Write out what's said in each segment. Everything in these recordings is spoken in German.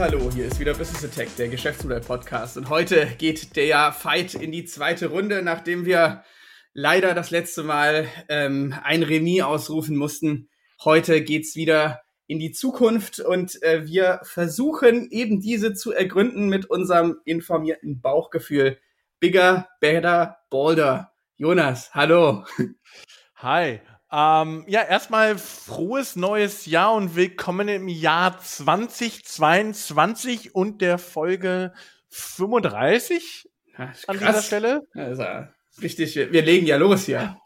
Hallo, hier ist wieder Business Attack, der Geschäftsmodell-Podcast. Und heute geht der Fight in die zweite Runde, nachdem wir leider das letzte Mal ähm, ein Remis ausrufen mussten. Heute geht's wieder in die Zukunft und äh, wir versuchen eben diese zu ergründen mit unserem informierten Bauchgefühl. Bigger, better, bolder. Jonas, hallo. Hi. Ähm, ja, erstmal frohes neues Jahr und willkommen im Jahr 2022 und der Folge 35 Ja, an dieser Stelle. Also, richtig, wir, wir legen ja los hier.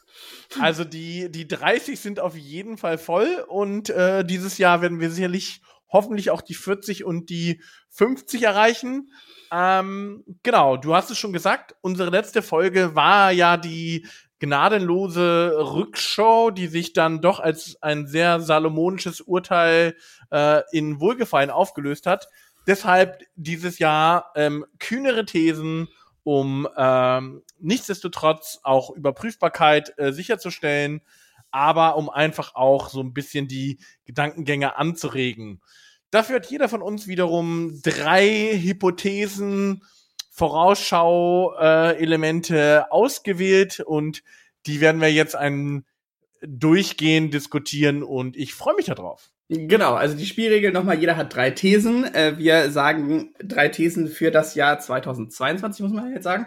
Also die, die 30 sind auf jeden Fall voll und äh, dieses Jahr werden wir sicherlich hoffentlich auch die 40 und die 50 erreichen. Ähm, genau, du hast es schon gesagt, unsere letzte Folge war ja die gnadenlose Rückschau, die sich dann doch als ein sehr salomonisches Urteil äh, in Wohlgefallen aufgelöst hat. Deshalb dieses Jahr ähm, kühnere Thesen, um ähm, nichtsdestotrotz auch Überprüfbarkeit äh, sicherzustellen, aber um einfach auch so ein bisschen die Gedankengänge anzuregen. Dafür hat jeder von uns wiederum drei Hypothesen, Vorausschau-Elemente äh, ausgewählt und die werden wir jetzt ein durchgehen, diskutieren und ich freue mich darauf. Genau, also die Spielregel nochmal, jeder hat drei Thesen. Äh, wir sagen drei Thesen für das Jahr 2022, muss man jetzt sagen,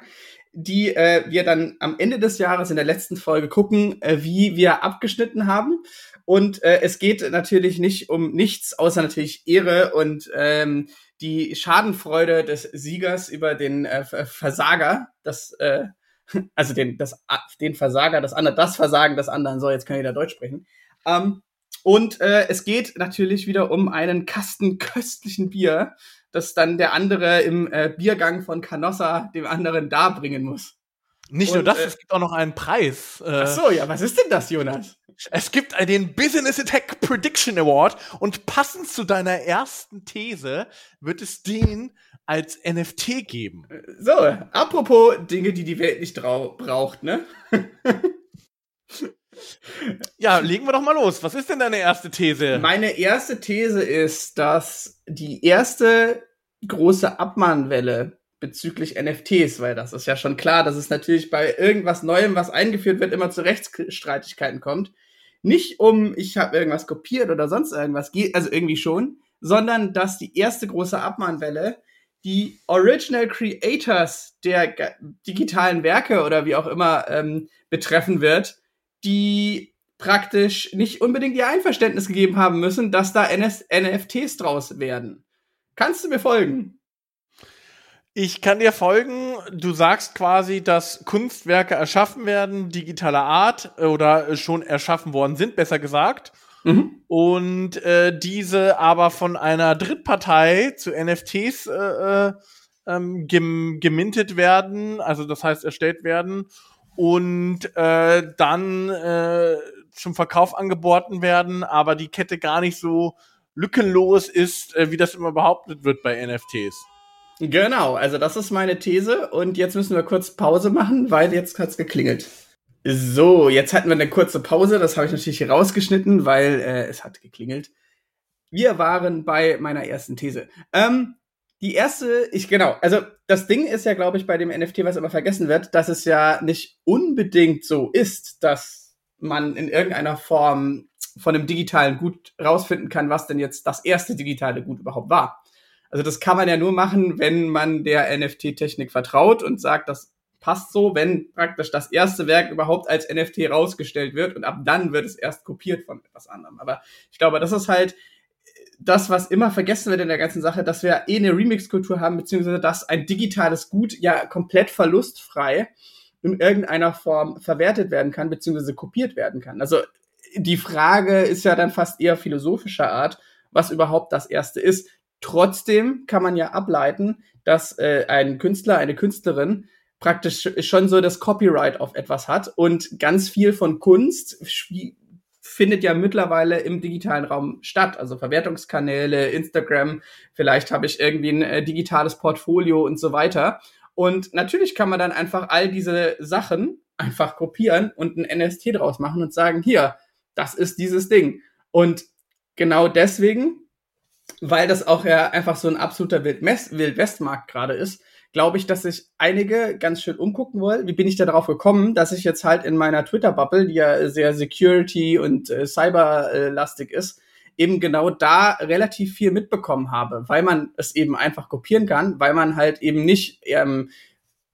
die äh, wir dann am Ende des Jahres in der letzten Folge gucken, äh, wie wir abgeschnitten haben. Und äh, es geht natürlich nicht um nichts, außer natürlich Ehre und ähm, die Schadenfreude des Siegers über den äh, Versager, das, äh, also den, das, den Versager, das andere, das Versagen des anderen. So, jetzt kann da Deutsch sprechen. Ähm, und äh, es geht natürlich wieder um einen Kasten köstlichen Bier, das dann der andere im äh, Biergang von Canossa dem anderen darbringen muss. Nicht Und, nur das, äh, es gibt auch noch einen Preis. Äh, Ach so, ja, was ist denn das, Jonas? Es gibt äh, den Business Attack Prediction Award und passend zu deiner ersten These wird es den als NFT geben. So, apropos Dinge, die die Welt nicht braucht, ne? Ja, legen wir doch mal los. Was ist denn deine erste These? Meine erste These ist, dass die erste große Abmahnwelle bezüglich NFTs, weil das ist ja schon klar, dass es natürlich bei irgendwas Neuem, was eingeführt wird, immer zu Rechtsstreitigkeiten kommt. Nicht um, ich habe irgendwas kopiert oder sonst irgendwas, also irgendwie schon, sondern dass die erste große Abmahnwelle die Original Creators der digitalen Werke oder wie auch immer ähm, betreffen wird, die praktisch nicht unbedingt ihr Einverständnis gegeben haben müssen, dass da NS NFTs draus werden. Kannst du mir folgen? Ich kann dir folgen. Du sagst quasi, dass Kunstwerke erschaffen werden, digitaler Art äh, oder äh, schon erschaffen worden sind, besser gesagt. Mhm. Und äh, diese aber von einer Drittpartei zu NFTs äh, äh, ähm, gem gemintet werden, also das heißt erstellt werden und äh, dann äh, zum Verkauf angeboten werden, aber die Kette gar nicht so lückenlos ist, äh, wie das immer behauptet wird bei NFTs. Genau, also das ist meine These und jetzt müssen wir kurz Pause machen, weil jetzt hat's geklingelt. So, jetzt hatten wir eine kurze Pause, das habe ich natürlich rausgeschnitten, weil äh, es hat geklingelt. Wir waren bei meiner ersten These. Ähm, die erste, ich genau, also das Ding ist ja, glaube ich, bei dem NFT, was immer vergessen wird, dass es ja nicht unbedingt so ist, dass man in irgendeiner Form von einem digitalen Gut rausfinden kann, was denn jetzt das erste digitale Gut überhaupt war. Also das kann man ja nur machen, wenn man der NFT-Technik vertraut und sagt, das passt so, wenn praktisch das erste Werk überhaupt als NFT rausgestellt wird und ab dann wird es erst kopiert von etwas anderem. Aber ich glaube, das ist halt das, was immer vergessen wird in der ganzen Sache, dass wir eh eine Remix-Kultur haben, beziehungsweise dass ein digitales Gut ja komplett verlustfrei in irgendeiner Form verwertet werden kann, beziehungsweise kopiert werden kann. Also die Frage ist ja dann fast eher philosophischer Art, was überhaupt das erste ist. Trotzdem kann man ja ableiten, dass äh, ein Künstler, eine Künstlerin praktisch schon so das Copyright auf etwas hat und ganz viel von Kunst findet ja mittlerweile im digitalen Raum statt. Also Verwertungskanäle, Instagram, vielleicht habe ich irgendwie ein äh, digitales Portfolio und so weiter. Und natürlich kann man dann einfach all diese Sachen einfach kopieren und ein NFT draus machen und sagen, hier, das ist dieses Ding. Und genau deswegen weil das auch ja einfach so ein absoluter Wildwestmarkt gerade ist, glaube ich, dass sich einige ganz schön umgucken wollen. Wie bin ich da darauf gekommen, dass ich jetzt halt in meiner Twitter-Bubble, die ja sehr Security und äh, Cyber-lastig ist, eben genau da relativ viel mitbekommen habe, weil man es eben einfach kopieren kann, weil man halt eben nicht ähm,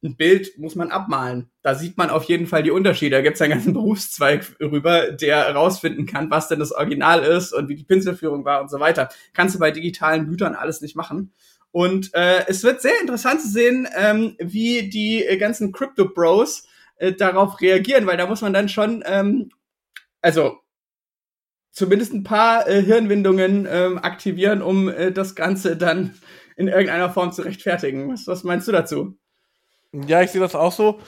ein Bild muss man abmalen. Da sieht man auf jeden Fall die Unterschiede. Da gibt es einen ganzen Berufszweig rüber, der herausfinden kann, was denn das Original ist und wie die Pinselführung war und so weiter. Kannst du bei digitalen Gütern alles nicht machen. Und äh, es wird sehr interessant zu sehen, ähm, wie die äh, ganzen Crypto Bros äh, darauf reagieren, weil da muss man dann schon, ähm, also zumindest ein paar äh, Hirnwindungen ähm, aktivieren, um äh, das Ganze dann in irgendeiner Form zu rechtfertigen. Was, was meinst du dazu? Ja, ich sehe das auch so.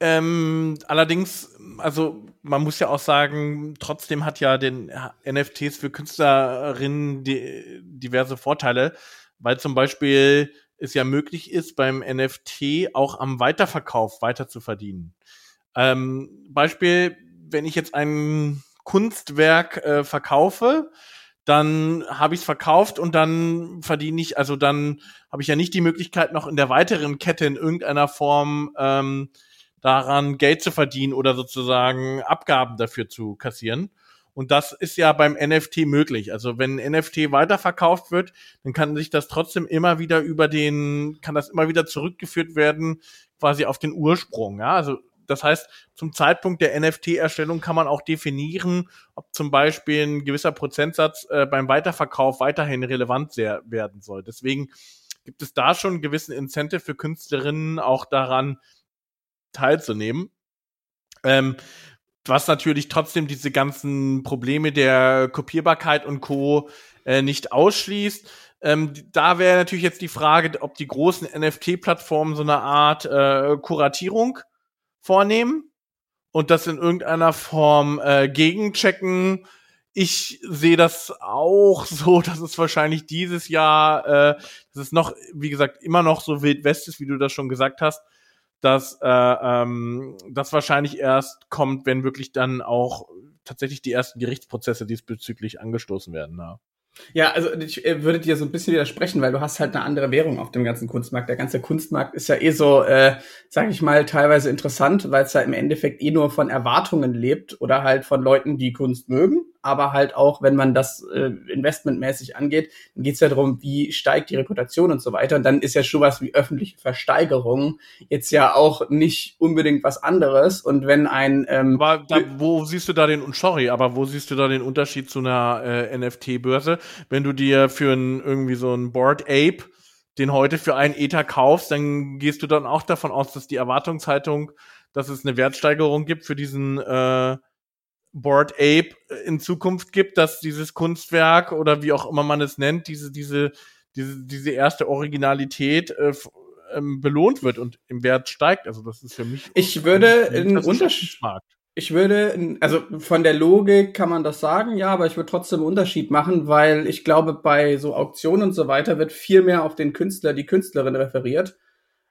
Ähm, allerdings, also man muss ja auch sagen, trotzdem hat ja den NFTs für Künstlerinnen die, diverse Vorteile, weil zum Beispiel es ja möglich ist, beim NFT auch am Weiterverkauf weiter zu verdienen. Ähm, Beispiel, wenn ich jetzt ein Kunstwerk äh, verkaufe, dann habe ich es verkauft und dann verdiene ich, also dann habe ich ja nicht die Möglichkeit, noch in der weiteren Kette in irgendeiner Form ähm, daran Geld zu verdienen oder sozusagen Abgaben dafür zu kassieren. Und das ist ja beim NFT möglich. Also wenn NFT weiterverkauft wird, dann kann sich das trotzdem immer wieder über den, kann das immer wieder zurückgeführt werden, quasi auf den Ursprung. Ja, also das heißt, zum Zeitpunkt der NFT-Erstellung kann man auch definieren, ob zum Beispiel ein gewisser Prozentsatz äh, beim Weiterverkauf weiterhin relevant sehr, werden soll. Deswegen gibt es da schon einen gewissen Incentive für Künstlerinnen auch daran teilzunehmen. Ähm, was natürlich trotzdem diese ganzen Probleme der Kopierbarkeit und Co. Äh, nicht ausschließt. Ähm, da wäre natürlich jetzt die Frage, ob die großen NFT-Plattformen so eine Art äh, Kuratierung vornehmen und das in irgendeiner Form äh, gegenchecken. Ich sehe das auch so, dass es wahrscheinlich dieses Jahr, äh, dass es noch, wie gesagt, immer noch so wild west ist, wie du das schon gesagt hast, dass äh, ähm, das wahrscheinlich erst kommt, wenn wirklich dann auch tatsächlich die ersten Gerichtsprozesse diesbezüglich angestoßen werden. Ja. Ja, also ich äh, würde dir so ein bisschen widersprechen, weil du hast halt eine andere Währung auf dem ganzen Kunstmarkt. Der ganze Kunstmarkt ist ja eh so, äh, sag ich mal, teilweise interessant, weil es ja im Endeffekt eh nur von Erwartungen lebt oder halt von Leuten, die Kunst mögen aber halt auch, wenn man das äh, investmentmäßig angeht, dann geht es ja darum, wie steigt die Reputation und so weiter. Und dann ist ja schon was wie öffentliche Versteigerung jetzt ja auch nicht unbedingt was anderes. Und wenn ein ähm, aber da, wo siehst du da den sorry, aber wo siehst du da den Unterschied zu einer äh, NFT-Börse, wenn du dir für ein, irgendwie so ein Board Ape den heute für einen Ether kaufst, dann gehst du dann auch davon aus, dass die Erwartungshaltung, dass es eine Wertsteigerung gibt für diesen äh, Board Ape in Zukunft gibt, dass dieses Kunstwerk oder wie auch immer man es nennt, diese, diese, diese, diese erste Originalität äh, ähm, belohnt wird und im Wert steigt. Also das ist für mich. Ich würde einen Unterschied. Ich würde, also von der Logik kann man das sagen, ja, aber ich würde trotzdem einen Unterschied machen, weil ich glaube, bei so Auktionen und so weiter wird viel mehr auf den Künstler, die Künstlerin referiert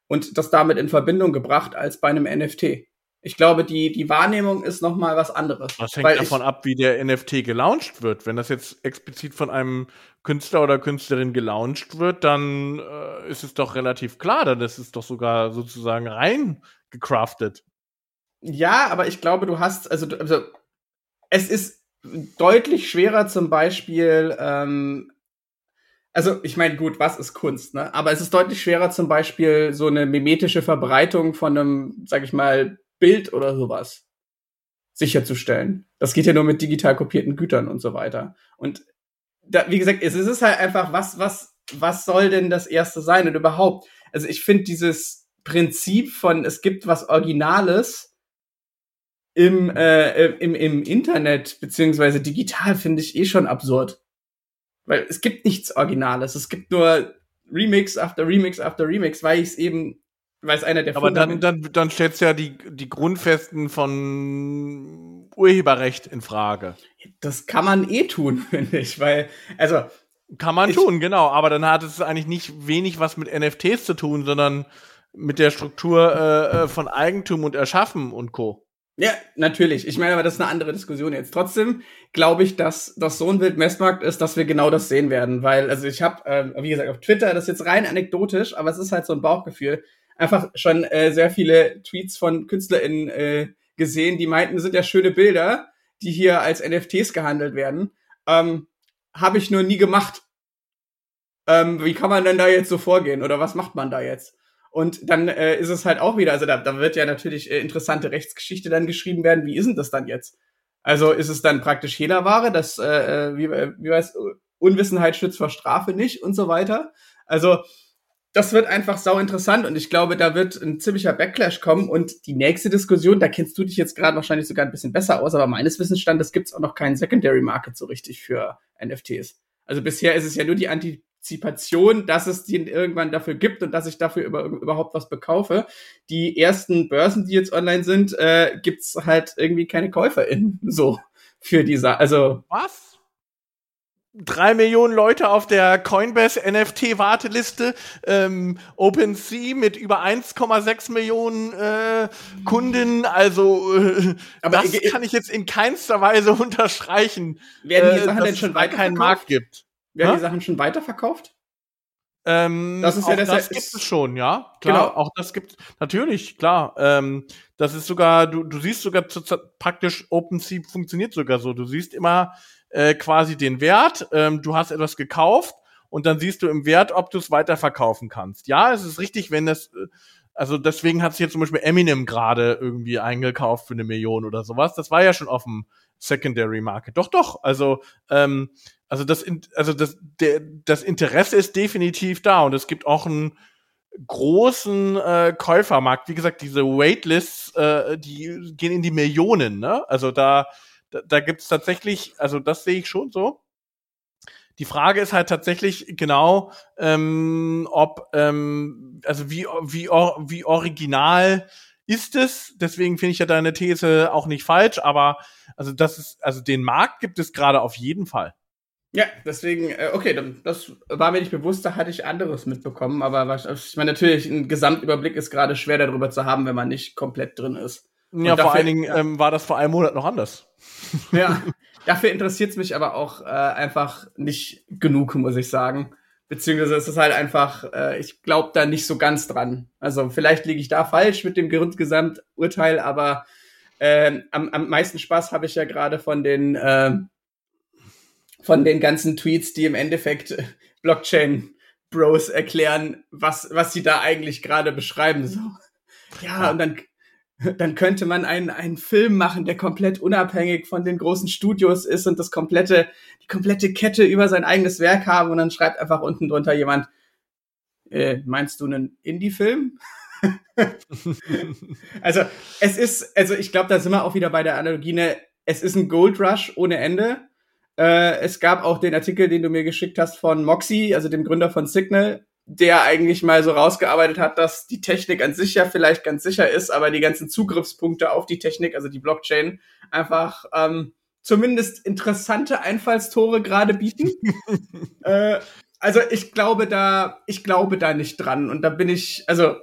und das damit in Verbindung gebracht als bei einem NFT. Ich glaube, die, die Wahrnehmung ist noch mal was anderes. Das hängt davon ich, ab, wie der NFT gelauncht wird. Wenn das jetzt explizit von einem Künstler oder Künstlerin gelauncht wird, dann äh, ist es doch relativ klar, dann ist es doch sogar sozusagen rein gecraftet. Ja, aber ich glaube, du hast, also, also es ist deutlich schwerer zum Beispiel, ähm, also ich meine, gut, was ist Kunst, ne? Aber es ist deutlich schwerer zum Beispiel so eine mimetische Verbreitung von einem, sag ich mal, Bild oder sowas sicherzustellen. Das geht ja nur mit digital kopierten Gütern und so weiter. Und da, wie gesagt, es ist halt einfach, was, was, was soll denn das erste sein und überhaupt? Also ich finde dieses Prinzip von, es gibt was Originales im, äh, im, im Internet beziehungsweise digital finde ich eh schon absurd. Weil es gibt nichts Originales. Es gibt nur Remix after Remix after Remix, weil ich es eben weil es einer der Aber dann, dann, dann stellt ja die, die Grundfesten von Urheberrecht in Frage. Das kann man eh tun, finde ich, weil, also. Kann man ich, tun, genau, aber dann hat es eigentlich nicht wenig was mit NFTs zu tun, sondern mit der Struktur äh, äh, von Eigentum und Erschaffen und Co. Ja, natürlich. Ich meine, aber das ist eine andere Diskussion jetzt. Trotzdem glaube ich, dass das so ein Wildmessmarkt ist, dass wir genau das sehen werden. Weil, also ich habe, äh, wie gesagt, auf Twitter, das ist jetzt rein anekdotisch, aber es ist halt so ein Bauchgefühl, einfach schon äh, sehr viele Tweets von KünstlerInnen äh, gesehen, die meinten, sind ja schöne Bilder, die hier als NFTs gehandelt werden. Ähm, habe ich nur nie gemacht. Ähm, wie kann man denn da jetzt so vorgehen? Oder was macht man da jetzt? Und dann äh, ist es halt auch wieder, also da, da wird ja natürlich äh, interessante Rechtsgeschichte dann geschrieben werden. Wie ist denn das dann jetzt? Also ist es dann praktisch Hehlerware, dass, äh, äh wie, äh, wie weiß, Unwissenheit schützt vor Strafe nicht und so weiter. Also das wird einfach sau interessant und ich glaube, da wird ein ziemlicher Backlash kommen und die nächste Diskussion, da kennst du dich jetzt gerade wahrscheinlich sogar ein bisschen besser aus, aber meines Wissensstandes gibt es auch noch keinen Secondary Market so richtig für NFTs. Also bisher ist es ja nur die Anti Antizipation, dass es den irgendwann dafür gibt und dass ich dafür über, überhaupt was bekaufe. Die ersten Börsen, die jetzt online sind, äh, gibt's halt irgendwie keine KäuferInnen so für diese. Also was? Drei Millionen Leute auf der Coinbase NFT-Warteliste, ähm, OpenSea mit über 1,6 Millionen äh, Kunden. Also äh, Aber das kann ich jetzt in keinster Weise unterstreichen. Werden die Sachen äh, denn schon weiter keinen Markt gibt. Werden ha? die Sachen schon weiterverkauft? Ähm, das ist ja das, das gibt es schon, ja. Klar, genau. auch das gibt natürlich, klar. Ähm, das ist sogar, du, du siehst sogar zu, praktisch OpenSea funktioniert sogar so. Du siehst immer äh, quasi den Wert, ähm, du hast etwas gekauft und dann siehst du im Wert, ob du es weiterverkaufen kannst. Ja, es ist richtig, wenn das, äh, also deswegen hat sich jetzt zum Beispiel Eminem gerade irgendwie eingekauft für eine Million oder sowas. Das war ja schon auf dem Secondary Market. Doch, doch. Also ähm, also das, also das, der, das Interesse ist definitiv da und es gibt auch einen großen äh, Käufermarkt. Wie gesagt, diese Waitlists, äh, die gehen in die Millionen. Ne? Also da, da, da gibt es tatsächlich, also das sehe ich schon so. Die Frage ist halt tatsächlich genau, ähm, ob, ähm, also wie, wie, wie original ist es. Deswegen finde ich ja deine These auch nicht falsch, aber also das ist, also den Markt gibt es gerade auf jeden Fall. Ja, deswegen, äh, okay, das war mir nicht bewusst, da hatte ich anderes mitbekommen, aber ich meine, natürlich, ein Gesamtüberblick ist gerade schwer darüber zu haben, wenn man nicht komplett drin ist. Ja, dafür, vor allen Dingen ähm, war das vor einem Monat noch anders. Ja, dafür interessiert es mich aber auch äh, einfach nicht genug, muss ich sagen. Beziehungsweise ist es halt einfach, äh, ich glaube da nicht so ganz dran. Also vielleicht liege ich da falsch mit dem Gesamturteil, aber äh, am, am meisten Spaß habe ich ja gerade von den äh, von den ganzen Tweets, die im Endeffekt Blockchain Bros erklären, was, was sie da eigentlich gerade beschreiben. So. Ja, und dann, dann könnte man einen, einen Film machen, der komplett unabhängig von den großen Studios ist und das komplette, die komplette Kette über sein eigenes Werk haben und dann schreibt einfach unten drunter jemand, äh, meinst du einen Indie-Film? also, es ist, also ich glaube, da sind wir auch wieder bei der Analogie, ne, es ist ein Gold Rush ohne Ende. Äh, es gab auch den Artikel, den du mir geschickt hast von Moxie, also dem Gründer von Signal, der eigentlich mal so rausgearbeitet hat, dass die Technik an sich ja vielleicht ganz sicher ist, aber die ganzen Zugriffspunkte auf die Technik, also die Blockchain, einfach ähm, zumindest interessante Einfallstore gerade bieten. äh, also ich glaube da, ich glaube da nicht dran und da bin ich, also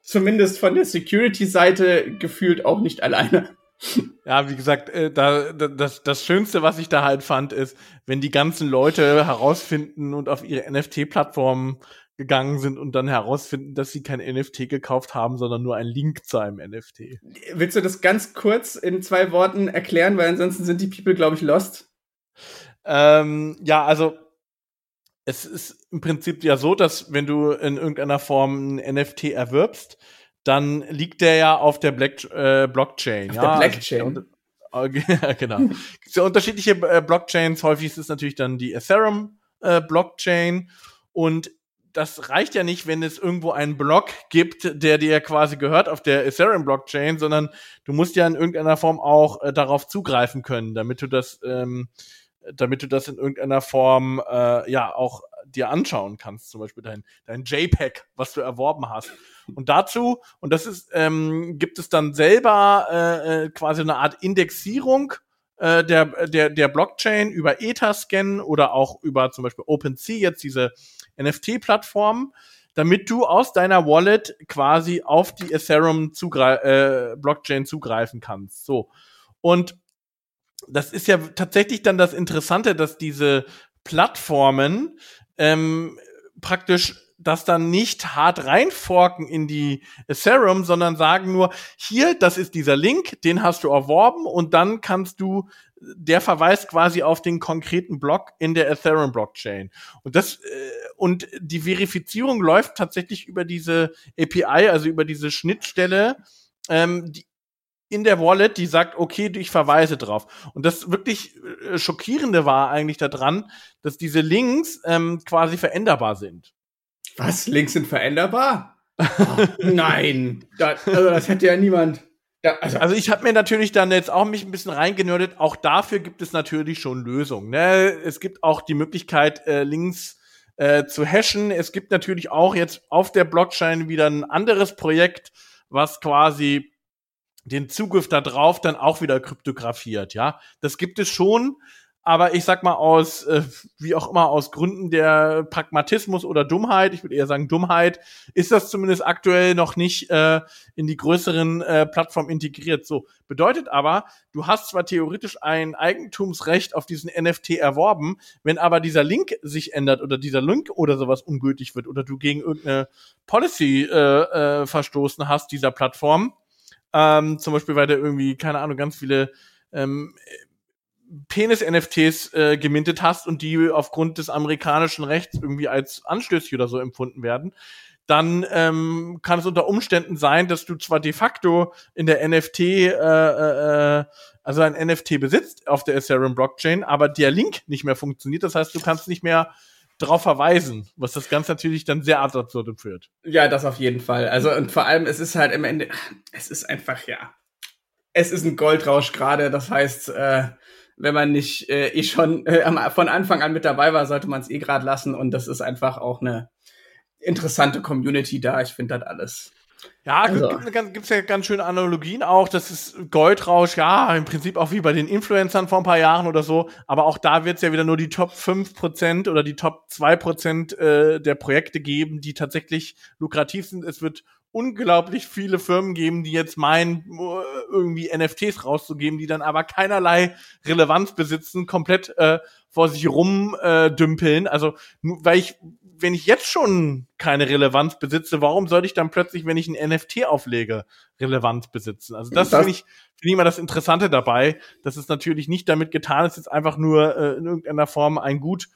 zumindest von der Security-Seite gefühlt auch nicht alleine. Ja, wie gesagt, äh, da, das, das Schönste, was ich da halt fand, ist, wenn die ganzen Leute herausfinden und auf ihre NFT-Plattformen gegangen sind und dann herausfinden, dass sie kein NFT gekauft haben, sondern nur einen Link zu einem NFT. Willst du das ganz kurz in zwei Worten erklären, weil ansonsten sind die People, glaube ich, lost? Ähm, ja, also es ist im Prinzip ja so, dass wenn du in irgendeiner Form ein NFT erwirbst, dann liegt der ja auf der Black, äh, Blockchain. Auf ja, der Blockchain. Also, genau. Es gibt ja unterschiedliche äh, Blockchains. Häufig ist es natürlich dann die Ethereum äh, Blockchain. Und das reicht ja nicht, wenn es irgendwo einen Block gibt, der dir quasi gehört auf der Ethereum Blockchain, sondern du musst ja in irgendeiner Form auch äh, darauf zugreifen können, damit du das, ähm, damit du das in irgendeiner Form äh, ja auch dir anschauen kannst, zum Beispiel dein, dein JPEG, was du erworben hast. Und dazu, und das ist, ähm, gibt es dann selber äh, äh, quasi eine Art Indexierung äh, der, der, der Blockchain über Etherscan oder auch über zum Beispiel OpenSea, jetzt diese NFT-Plattform. damit du aus deiner Wallet quasi auf die Ethereum Zugre äh, Blockchain zugreifen kannst. So. Und das ist ja tatsächlich dann das Interessante, dass diese Plattformen ähm, praktisch das dann nicht hart reinforken in die Ethereum, sondern sagen nur, hier, das ist dieser Link, den hast du erworben und dann kannst du, der verweist quasi auf den konkreten Block in der Ethereum Blockchain. Und das, äh, und die Verifizierung läuft tatsächlich über diese API, also über diese Schnittstelle, ähm, die in der Wallet, die sagt, okay, ich verweise drauf. Und das wirklich äh, schockierende war eigentlich daran, dass diese Links ähm, quasi veränderbar sind. Was? Links sind veränderbar? oh, nein, das, also das hätte ja niemand. Ja, also, also, ich habe mir natürlich dann jetzt auch mich ein bisschen reingenördet. Auch dafür gibt es natürlich schon Lösungen. Ne? Es gibt auch die Möglichkeit, äh, Links äh, zu hashen. Es gibt natürlich auch jetzt auf der Blockchain wieder ein anderes Projekt, was quasi den Zugriff da drauf dann auch wieder kryptografiert. Ja, das gibt es schon aber ich sag mal aus, äh, wie auch immer, aus Gründen der Pragmatismus oder Dummheit, ich würde eher sagen Dummheit, ist das zumindest aktuell noch nicht äh, in die größeren äh, Plattformen integriert. So bedeutet aber, du hast zwar theoretisch ein Eigentumsrecht auf diesen NFT erworben, wenn aber dieser Link sich ändert oder dieser Link oder sowas ungültig wird oder du gegen irgendeine Policy äh, äh, verstoßen hast dieser Plattform, ähm, zum Beispiel weil der irgendwie keine Ahnung ganz viele ähm, Penis-NFTs äh, gemintet hast und die aufgrund des amerikanischen Rechts irgendwie als anstößig oder so empfunden werden, dann ähm, kann es unter Umständen sein, dass du zwar de facto in der NFT, äh, äh, also ein NFT besitzt auf der Ethereum Blockchain, aber der Link nicht mehr funktioniert. Das heißt, du kannst nicht mehr darauf verweisen, was das Ganze natürlich dann sehr absurd führt. Ja, das auf jeden Fall. Also und vor allem, es ist halt im Ende, es ist einfach ja, es ist ein Goldrausch gerade. Das heißt, äh, wenn man nicht äh, eh schon äh, von Anfang an mit dabei war, sollte man es eh gerade lassen. Und das ist einfach auch eine interessante Community da. Ich finde das alles. Ja, also. gibt es ja ganz schöne Analogien auch. Das ist Goldrausch, ja, im Prinzip auch wie bei den Influencern vor ein paar Jahren oder so. Aber auch da wird es ja wieder nur die Top 5% oder die Top 2% äh, der Projekte geben, die tatsächlich lukrativ sind. Es wird unglaublich viele Firmen geben, die jetzt meinen, irgendwie NFTs rauszugeben, die dann aber keinerlei Relevanz besitzen, komplett äh, vor sich rumdümpeln. Äh, also, weil ich, wenn ich jetzt schon keine Relevanz besitze, warum sollte ich dann plötzlich, wenn ich ein NFT auflege, Relevanz besitzen? Also das, das finde ich, finde ich immer das Interessante dabei, dass es natürlich nicht damit getan ist, jetzt einfach nur äh, in irgendeiner Form ein Gut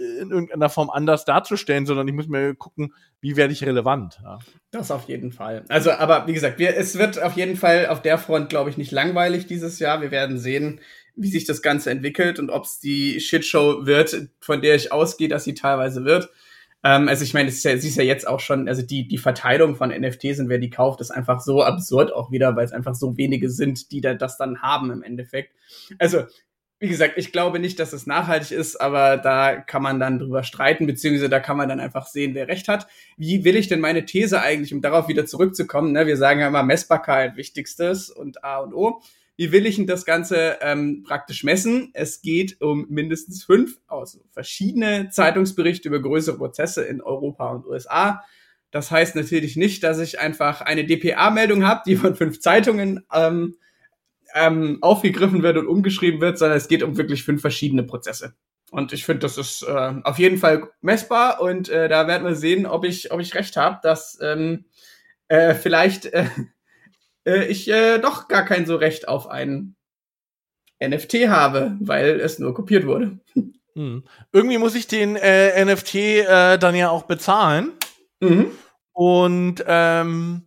in irgendeiner Form anders darzustellen, sondern ich muss mir gucken, wie werde ich relevant. Ja. Das auf jeden Fall. Also, aber wie gesagt, wir, es wird auf jeden Fall auf der Front, glaube ich, nicht langweilig dieses Jahr. Wir werden sehen, wie sich das Ganze entwickelt und ob es die Shitshow wird, von der ich ausgehe, dass sie teilweise wird. Ähm, also ich meine, ja, ist ja jetzt auch schon, also die, die Verteilung von NFTs und wer die kauft, ist einfach so absurd auch wieder, weil es einfach so wenige sind, die da das dann haben im Endeffekt. Also wie gesagt, ich glaube nicht, dass es nachhaltig ist, aber da kann man dann drüber streiten, beziehungsweise da kann man dann einfach sehen, wer recht hat. Wie will ich denn meine These eigentlich, um darauf wieder zurückzukommen? Ne? Wir sagen ja immer Messbarkeit wichtigstes und A und O. Wie will ich denn das Ganze ähm, praktisch messen? Es geht um mindestens fünf also verschiedene Zeitungsberichte über größere Prozesse in Europa und USA. Das heißt natürlich nicht, dass ich einfach eine DPA-Meldung habe, die von fünf Zeitungen ähm, ähm, aufgegriffen wird und umgeschrieben wird, sondern es geht um wirklich fünf verschiedene Prozesse. Und ich finde, das ist äh, auf jeden Fall messbar und äh, da werden wir sehen, ob ich, ob ich recht habe, dass ähm, äh, vielleicht äh, äh, ich äh, doch gar kein so Recht auf ein NFT habe, weil es nur kopiert wurde. Hm. Irgendwie muss ich den äh, NFT äh, dann ja auch bezahlen. Mhm. Und ähm,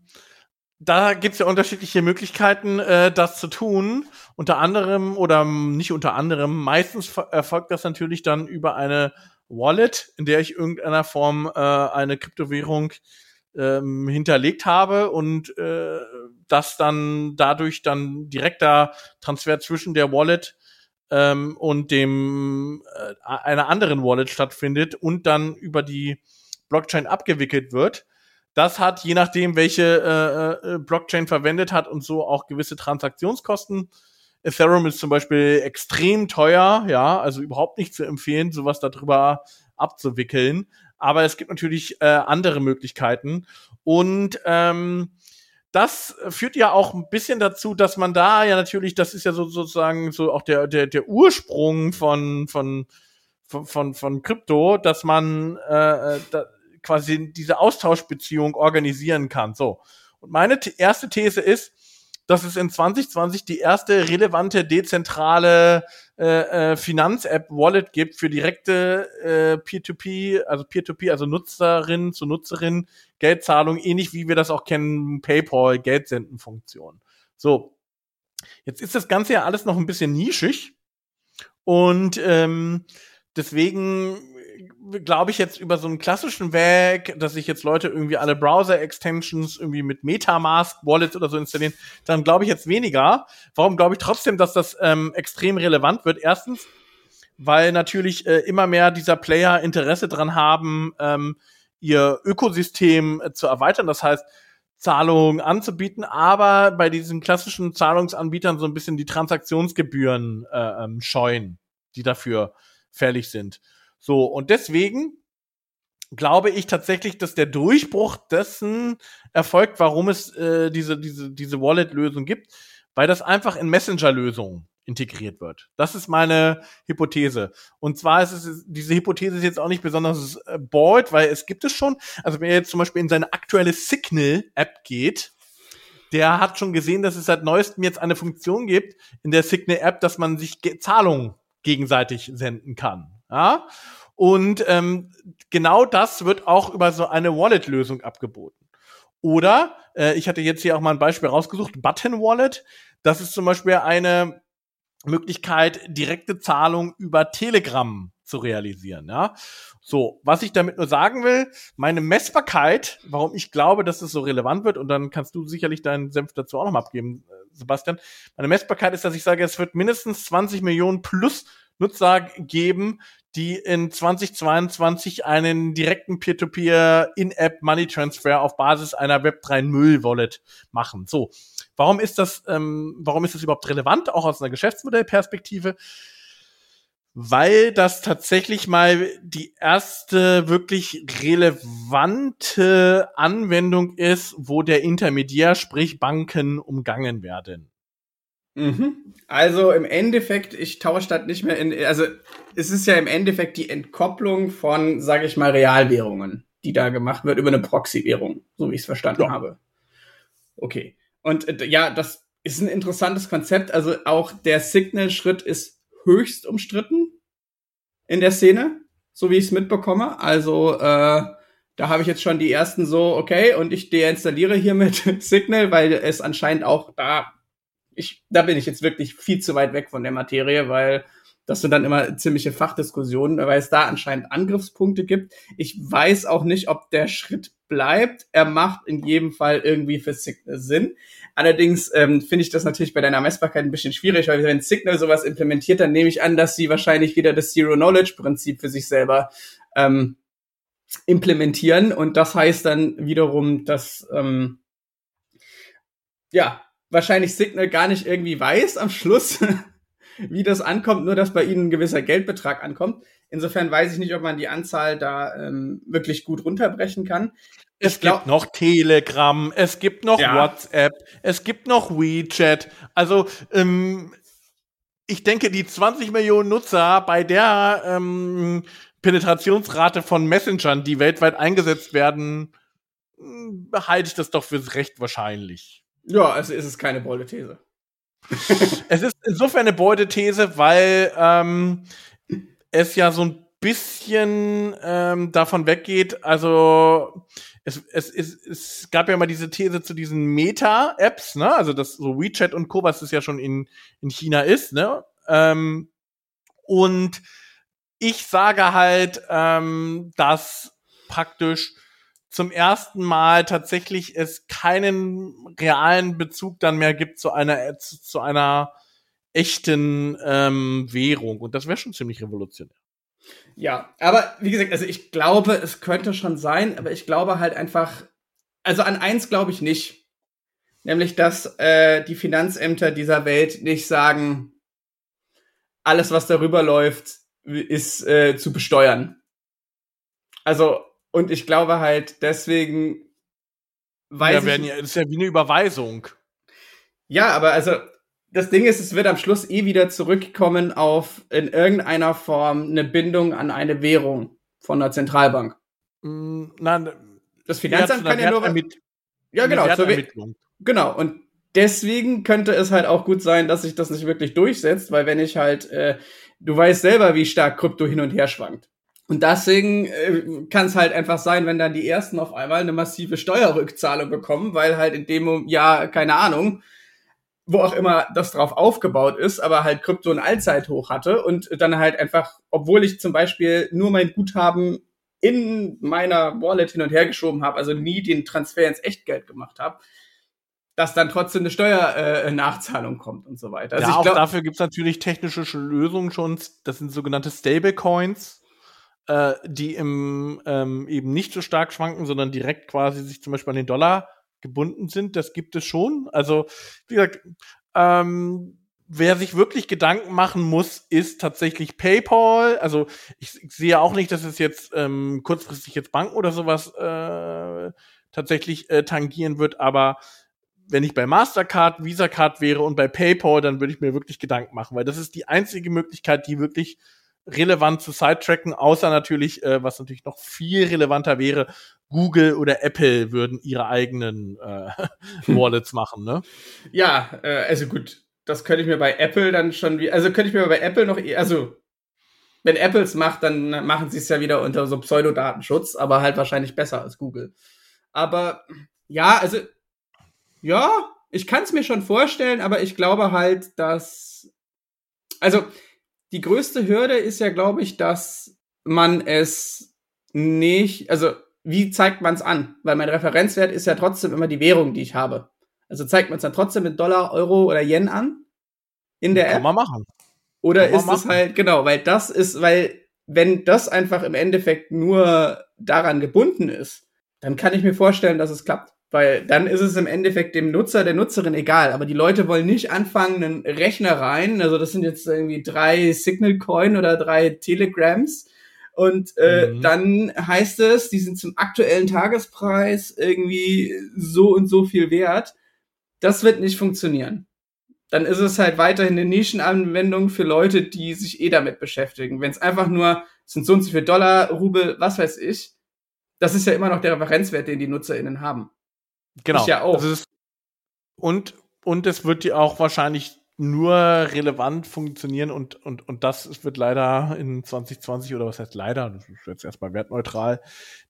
da gibt's ja unterschiedliche Möglichkeiten, äh, das zu tun. Unter anderem oder nicht unter anderem, meistens erfolgt das natürlich dann über eine Wallet, in der ich irgendeiner Form äh, eine Kryptowährung ähm, hinterlegt habe und äh, das dann dadurch dann direkter Transfer zwischen der Wallet ähm, und dem äh, einer anderen Wallet stattfindet und dann über die Blockchain abgewickelt wird. Das hat, je nachdem, welche äh, äh, Blockchain verwendet hat und so auch gewisse Transaktionskosten. Ethereum ist zum Beispiel extrem teuer, ja, also überhaupt nicht zu empfehlen, sowas darüber abzuwickeln. aber es gibt natürlich äh, andere Möglichkeiten. Und ähm, das führt ja auch ein bisschen dazu, dass man da ja natürlich, das ist ja so, sozusagen so auch der, der, der Ursprung von, von, von, von, von Krypto, dass man äh, da quasi diese Austauschbeziehung organisieren kann. So. Und meine erste These ist, dass es in 2020 die erste relevante dezentrale äh, äh, Finanz-App-Wallet gibt für direkte äh, Peer-to-Peer, also Peer-to-Peer, also Nutzerin zu Nutzerin Geldzahlung, ähnlich wie wir das auch kennen, PayPal, Geldsenden-Funktion. So, jetzt ist das Ganze ja alles noch ein bisschen nischig und ähm, deswegen glaube ich jetzt über so einen klassischen Weg, dass sich jetzt Leute irgendwie alle Browser-Extensions irgendwie mit Metamask, Wallets oder so installieren, dann glaube ich jetzt weniger. Warum glaube ich trotzdem, dass das ähm, extrem relevant wird? Erstens, weil natürlich äh, immer mehr dieser Player Interesse dran haben, ähm, ihr Ökosystem äh, zu erweitern. Das heißt, Zahlungen anzubieten, aber bei diesen klassischen Zahlungsanbietern so ein bisschen die Transaktionsgebühren äh, ähm, scheuen, die dafür fällig sind. So, und deswegen glaube ich tatsächlich, dass der Durchbruch dessen erfolgt, warum es äh, diese, diese, diese Wallet-Lösung gibt, weil das einfach in Messenger-Lösungen integriert wird. Das ist meine Hypothese. Und zwar ist es, diese Hypothese ist jetzt auch nicht besonders äh, bold, weil es gibt es schon. Also wenn ihr jetzt zum Beispiel in seine aktuelle Signal-App geht, der hat schon gesehen, dass es seit neuestem jetzt eine Funktion gibt in der Signal-App, dass man sich Zahlungen gegenseitig senden kann. Ja? Und ähm, genau das wird auch über so eine Wallet-Lösung abgeboten. Oder, äh, ich hatte jetzt hier auch mal ein Beispiel rausgesucht, Button Wallet. Das ist zum Beispiel eine Möglichkeit, direkte Zahlung über Telegram zu realisieren. Ja? So, was ich damit nur sagen will, meine Messbarkeit, warum ich glaube, dass es so relevant wird, und dann kannst du sicherlich deinen Senf dazu auch noch mal abgeben, äh, Sebastian. Meine Messbarkeit ist, dass ich sage, es wird mindestens 20 Millionen plus Nutzer geben, die in 2022 einen direkten Peer-to-Peer In-App Money Transfer auf Basis einer Web3 Müll Wallet machen. So, warum ist das, ähm, warum ist das überhaupt relevant, auch aus einer Geschäftsmodellperspektive? Weil das tatsächlich mal die erste wirklich relevante Anwendung ist, wo der Intermediär, sprich Banken, umgangen werden. Mhm. Also im Endeffekt, ich tausche das nicht mehr in, also es ist ja im Endeffekt die Entkopplung von, sage ich mal, Realwährungen, die da gemacht wird über eine Proxy-Währung, so wie ich es verstanden ja. habe. Okay. Und äh, ja, das ist ein interessantes Konzept. Also auch der Signal-Schritt ist höchst umstritten in der Szene, so wie ich es mitbekomme. Also äh, da habe ich jetzt schon die ersten so, okay, und ich deinstalliere hiermit Signal, weil es anscheinend auch da ich, da bin ich jetzt wirklich viel zu weit weg von der Materie, weil das sind dann immer ziemliche Fachdiskussionen, weil es da anscheinend Angriffspunkte gibt. Ich weiß auch nicht, ob der Schritt bleibt. Er macht in jedem Fall irgendwie für Signal Sinn. Allerdings ähm, finde ich das natürlich bei deiner Messbarkeit ein bisschen schwierig, weil wenn Signal sowas implementiert, dann nehme ich an, dass sie wahrscheinlich wieder das Zero-Knowledge-Prinzip für sich selber ähm, implementieren. Und das heißt dann wiederum, dass ähm, ja, wahrscheinlich Signal gar nicht irgendwie weiß am Schluss, wie das ankommt, nur dass bei ihnen ein gewisser Geldbetrag ankommt. Insofern weiß ich nicht, ob man die Anzahl da ähm, wirklich gut runterbrechen kann. Es gibt noch Telegram, es gibt noch ja. WhatsApp, es gibt noch WeChat. Also ähm, ich denke, die 20 Millionen Nutzer bei der ähm, Penetrationsrate von Messengern, die weltweit eingesetzt werden, hm, halte ich das doch für recht wahrscheinlich. Ja, also ist es keine Beutethese. es ist insofern eine Beutethese, weil ähm, es ja so ein bisschen ähm, davon weggeht, also es, es, es, es gab ja mal diese These zu diesen Meta-Apps, ne? Also das so WeChat und Co., was es ja schon in, in China ist, ne? Ähm, und ich sage halt, ähm, dass praktisch zum ersten Mal tatsächlich es keinen realen Bezug dann mehr gibt zu einer zu, zu einer echten ähm, Währung und das wäre schon ziemlich revolutionär. Ja, aber wie gesagt, also ich glaube, es könnte schon sein, aber ich glaube halt einfach, also an eins glaube ich nicht, nämlich dass äh, die Finanzämter dieser Welt nicht sagen, alles was darüber läuft, ist äh, zu besteuern. Also Und ich glaube halt, deswegen weiß ja, werden ja, das ist ja wie eine Überweisung. Ja, aber also das Ding ist, es wird am Schluss eh wieder zurückkommen auf in irgendeiner Form eine Bindung an eine Währung von der Zentralbank. Mm, nein, das Finanzamt kann ja nur. Ja, genau. genau. Und deswegen könnte es halt auch gut sein, dass sich das nicht wirklich durchsetzt, weil wenn ich halt, äh, du weißt selber, wie stark Krypto hin und her schwankt. Und deswegen äh, kann es halt einfach sein, wenn dann die ersten auf einmal eine massive Steuerrückzahlung bekommen, weil halt in dem Jahr, keine Ahnung, wo auch immer das drauf aufgebaut ist, aber halt Krypto ein Allzeithoch hatte und dann halt einfach, obwohl ich zum Beispiel nur mein Guthaben in meiner Wallet hin und her geschoben habe, also nie den Transfer ins Echtgeld gemacht habe, dass dann trotzdem eine Steuernachzahlung äh, kommt und so weiter. Also ja, auch glaub, dafür gibt's natürlich technische Lösungen schon. Das sind sogenannte Stablecoins, äh, die im ähm, eben nicht so stark schwanken, sondern direkt quasi sich zum Beispiel an den Dollar gebunden sind. Das gibt es schon. Also, wie gesagt, ähm, wer sich wirklich Gedanken machen muss, ist tatsächlich PayPal. Also ich, ich sehe auch nicht, dass es jetzt ähm, kurzfristig jetzt Banken oder sowas äh, tatsächlich äh, tangieren wird, aber wenn ich bei Mastercard, Visa Card wäre und bei PayPal, dann würde ich mir wirklich Gedanken machen, weil das ist die einzige Möglichkeit, die wirklich relevant zu sidetracken, außer natürlich, äh, was natürlich noch viel relevanter wäre, Google oder Apple würden ihre eigenen äh, Wallets machen, ne? Ja, äh, also gut, das könnte ich mir bei Apple dann schon wie, also könnte ich mir bei Apple noch, also wenn Apple es macht, dann machen sie es ja wieder unter so Pseudodatenschutz, aber halt wahrscheinlich besser als Google. Aber ja, also ja, ich kann es mir schon vorstellen, aber ich glaube halt, dass also die größte Hürde ist ja, glaube ich, dass man es nicht, also wie zeigt man es an? Weil mein Referenzwert ist ja trotzdem immer die Währung, die ich habe. Also zeigt man es dann trotzdem mit Dollar, Euro oder Yen an in der Kann App? Kann man machen. Oder Kann ist es halt, genau, weil das ist, weil wenn das einfach im Endeffekt nur daran gebunden ist, dann kann ich mir vorstellen, dass es klappt. Weil dann ist es im Endeffekt dem Nutzer, der Nutzerin egal. Aber die Leute wollen nicht anfangen, einen Rechner rein. Also das sind jetzt irgendwie drei Signal Coin oder drei Telegrams. Und äh, mhm. dann heißt es, die sind zum aktuellen Tagespreis irgendwie so und so viel wert. Das wird nicht funktionieren. Dann ist es halt weiterhin eine Nischenanwendung für Leute, die sich eh damit beschäftigen. Wenn es einfach nur sind so und so viel Dollar, Rubel, was weiß ich, das ist ja immer noch der Referenzwert, den die NutzerInnen haben. Genau. Ich ja auch. Also es, und, und es wird dir auch wahrscheinlich nur relevant funktionieren und, und, und das wird leider in 2020 oder was heißt leider, das ist jetzt erstmal wertneutral,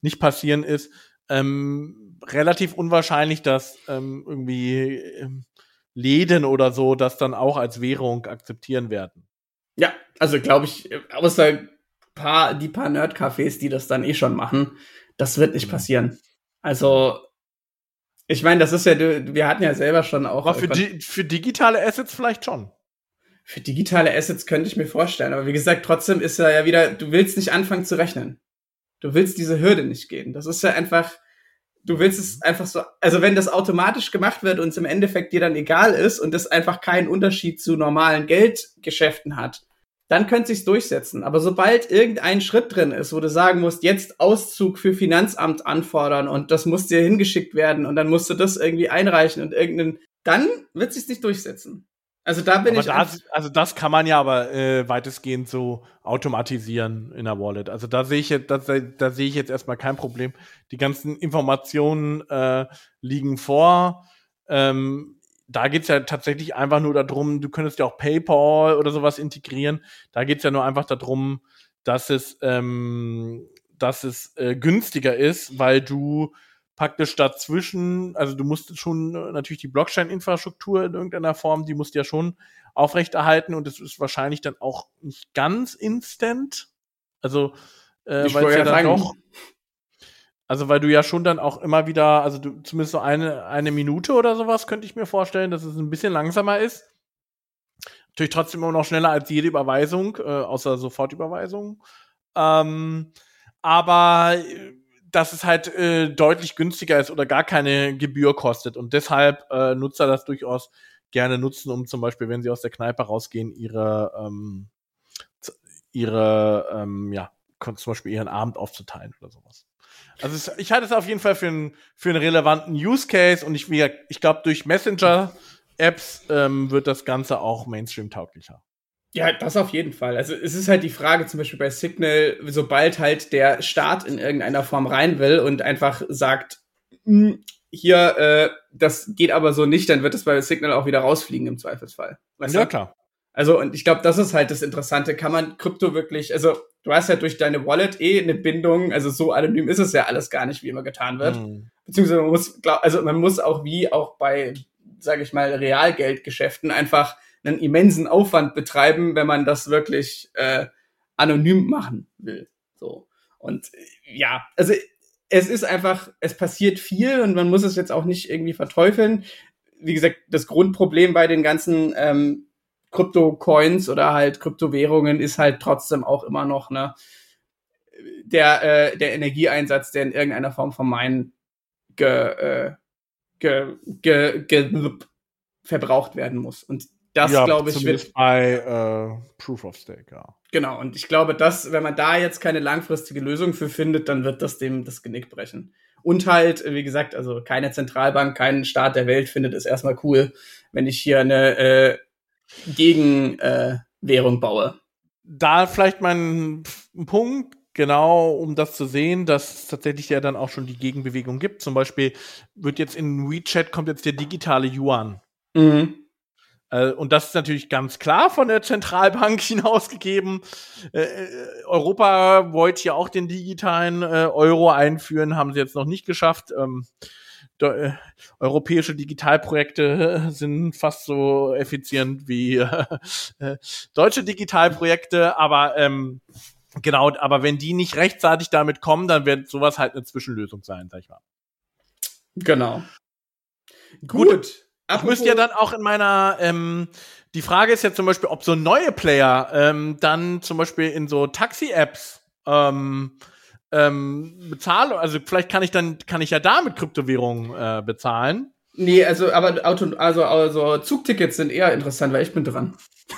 nicht passieren ist, ähm, relativ unwahrscheinlich, dass ähm, irgendwie ähm, Läden oder so das dann auch als Währung akzeptieren werden. Ja, also glaube ich, außer paar, die paar Nerd-Cafés, die das dann eh schon machen, das wird nicht mhm. passieren. Also ich meine, das ist ja, wir hatten ja selber schon auch. Aber für, di für digitale Assets vielleicht schon. Für digitale Assets könnte ich mir vorstellen. Aber wie gesagt, trotzdem ist ja, ja wieder, du willst nicht anfangen zu rechnen. Du willst diese Hürde nicht gehen. Das ist ja einfach, du willst es einfach so, also wenn das automatisch gemacht wird und es im Endeffekt dir dann egal ist und es einfach keinen Unterschied zu normalen Geldgeschäften hat, dann könnte sich's durchsetzen. Aber sobald irgendein Schritt drin ist, wo du sagen musst, jetzt Auszug für Finanzamt anfordern und das muss dir hingeschickt werden und dann musst du das irgendwie einreichen und irgendeinen, dann wird sich's nicht durchsetzen. Also da bin aber ich. Das, also das kann man ja aber äh, weitestgehend so automatisieren in der Wallet. Also da sehe ich jetzt, da, da sehe ich jetzt erstmal kein Problem. Die ganzen Informationen äh, liegen vor. Ähm, da geht's ja tatsächlich einfach nur darum, du könntest ja auch PayPal oder sowas integrieren. Da geht's ja nur einfach darum, dass es, ähm, dass es äh, günstiger ist, weil du praktisch dazwischen, also du musst schon äh, natürlich die Blockchain-Infrastruktur in irgendeiner Form, die musst du ja schon aufrechterhalten und es ist wahrscheinlich dann auch nicht ganz instant. Also, äh, weil es ja dann doch also, weil du ja schon dann auch immer wieder, also du zumindest so eine, eine Minute oder sowas könnte ich mir vorstellen, dass es ein bisschen langsamer ist. Natürlich trotzdem immer noch schneller als jede Überweisung, äh, außer Sofortüberweisung. Ähm, aber äh, dass es halt äh, deutlich günstiger ist oder gar keine Gebühr kostet. Und deshalb äh, Nutzer das durchaus gerne nutzen, um zum Beispiel, wenn sie aus der Kneipe rausgehen, ihre, ähm, ihre, ähm, ja, zum Beispiel ihren Abend aufzuteilen oder sowas. Also es, ich halte es auf jeden Fall für, ein, für einen relevanten Use Case und ich, ich glaube, durch Messenger-Apps ähm, wird das Ganze auch Mainstream-tauglicher. Ja, das auf jeden Fall. Also es ist halt die Frage, zum Beispiel bei Signal, sobald halt der Staat in irgendeiner Form rein will und einfach sagt, hm, hier, äh, das geht aber so nicht, dann wird es bei Signal auch wieder rausfliegen im Zweifelsfall. Weißt ja, du? klar. Also, und ich glaube, das ist halt das Interessante. Kann man Krypto wirklich, also du hast ja durch deine Wallet eh eine Bindung, also so anonym ist es ja alles gar nicht, wie immer getan wird. Mhm. Beziehungsweise man muss, glaub, also man muss auch wie auch bei, sage ich mal, Realgeldgeschäften einfach einen immensen Aufwand betreiben, wenn man das wirklich äh, anonym machen will. So. Und ja, also es ist einfach, es passiert viel und man muss es jetzt auch nicht irgendwie verteufeln. Wie gesagt, das Grundproblem bei den ganzen ähm, Krypto-Coins oder halt Kryptowährungen ist halt trotzdem auch immer noch ne, der, äh, der Energieeinsatz, der in irgendeiner Form von meinen ge, äh, ge, ge, ge, verbraucht werden muss. Und das, ja, glaube ich, wird bei äh, Proof of Stake, ja. Genau, und ich glaube, dass, wenn man da jetzt keine langfristige Lösung für findet, dann wird das dem das Genick brechen. Und halt, wie gesagt, also keine Zentralbank, kein Staat der Welt findet es erstmal cool, wenn ich hier eine äh, Gegenwährung äh, baue. Da vielleicht mein Punkt, genau um das zu sehen, dass es tatsächlich ja dann auch schon die Gegenbewegung gibt. Zum Beispiel wird jetzt in WeChat kommt jetzt der digitale Yuan. Mhm. Äh, und das ist natürlich ganz klar von der Zentralbank hinausgegeben. Äh, äh, Europa wollte ja auch den digitalen Euro einführen, haben sie jetzt noch nicht geschafft. Ähm, äh, europäische Digitalprojekte sind fast so effizient wie äh, deutsche Digitalprojekte, aber ähm, genau, aber wenn die nicht rechtzeitig damit kommen, dann wird sowas halt eine Zwischenlösung sein, sag ich mal. Genau. Gut. Gut. Ich müsste ja dann auch in meiner, ähm, die Frage ist ja zum Beispiel, ob so neue Player ähm, dann zum Beispiel in so Taxi-Apps ähm, ähm, Bezahlung, also vielleicht kann ich dann, kann ich ja da mit Kryptowährungen äh, bezahlen. Nee, also, aber Auto, also, also Zugtickets sind eher interessant, weil ich bin dran.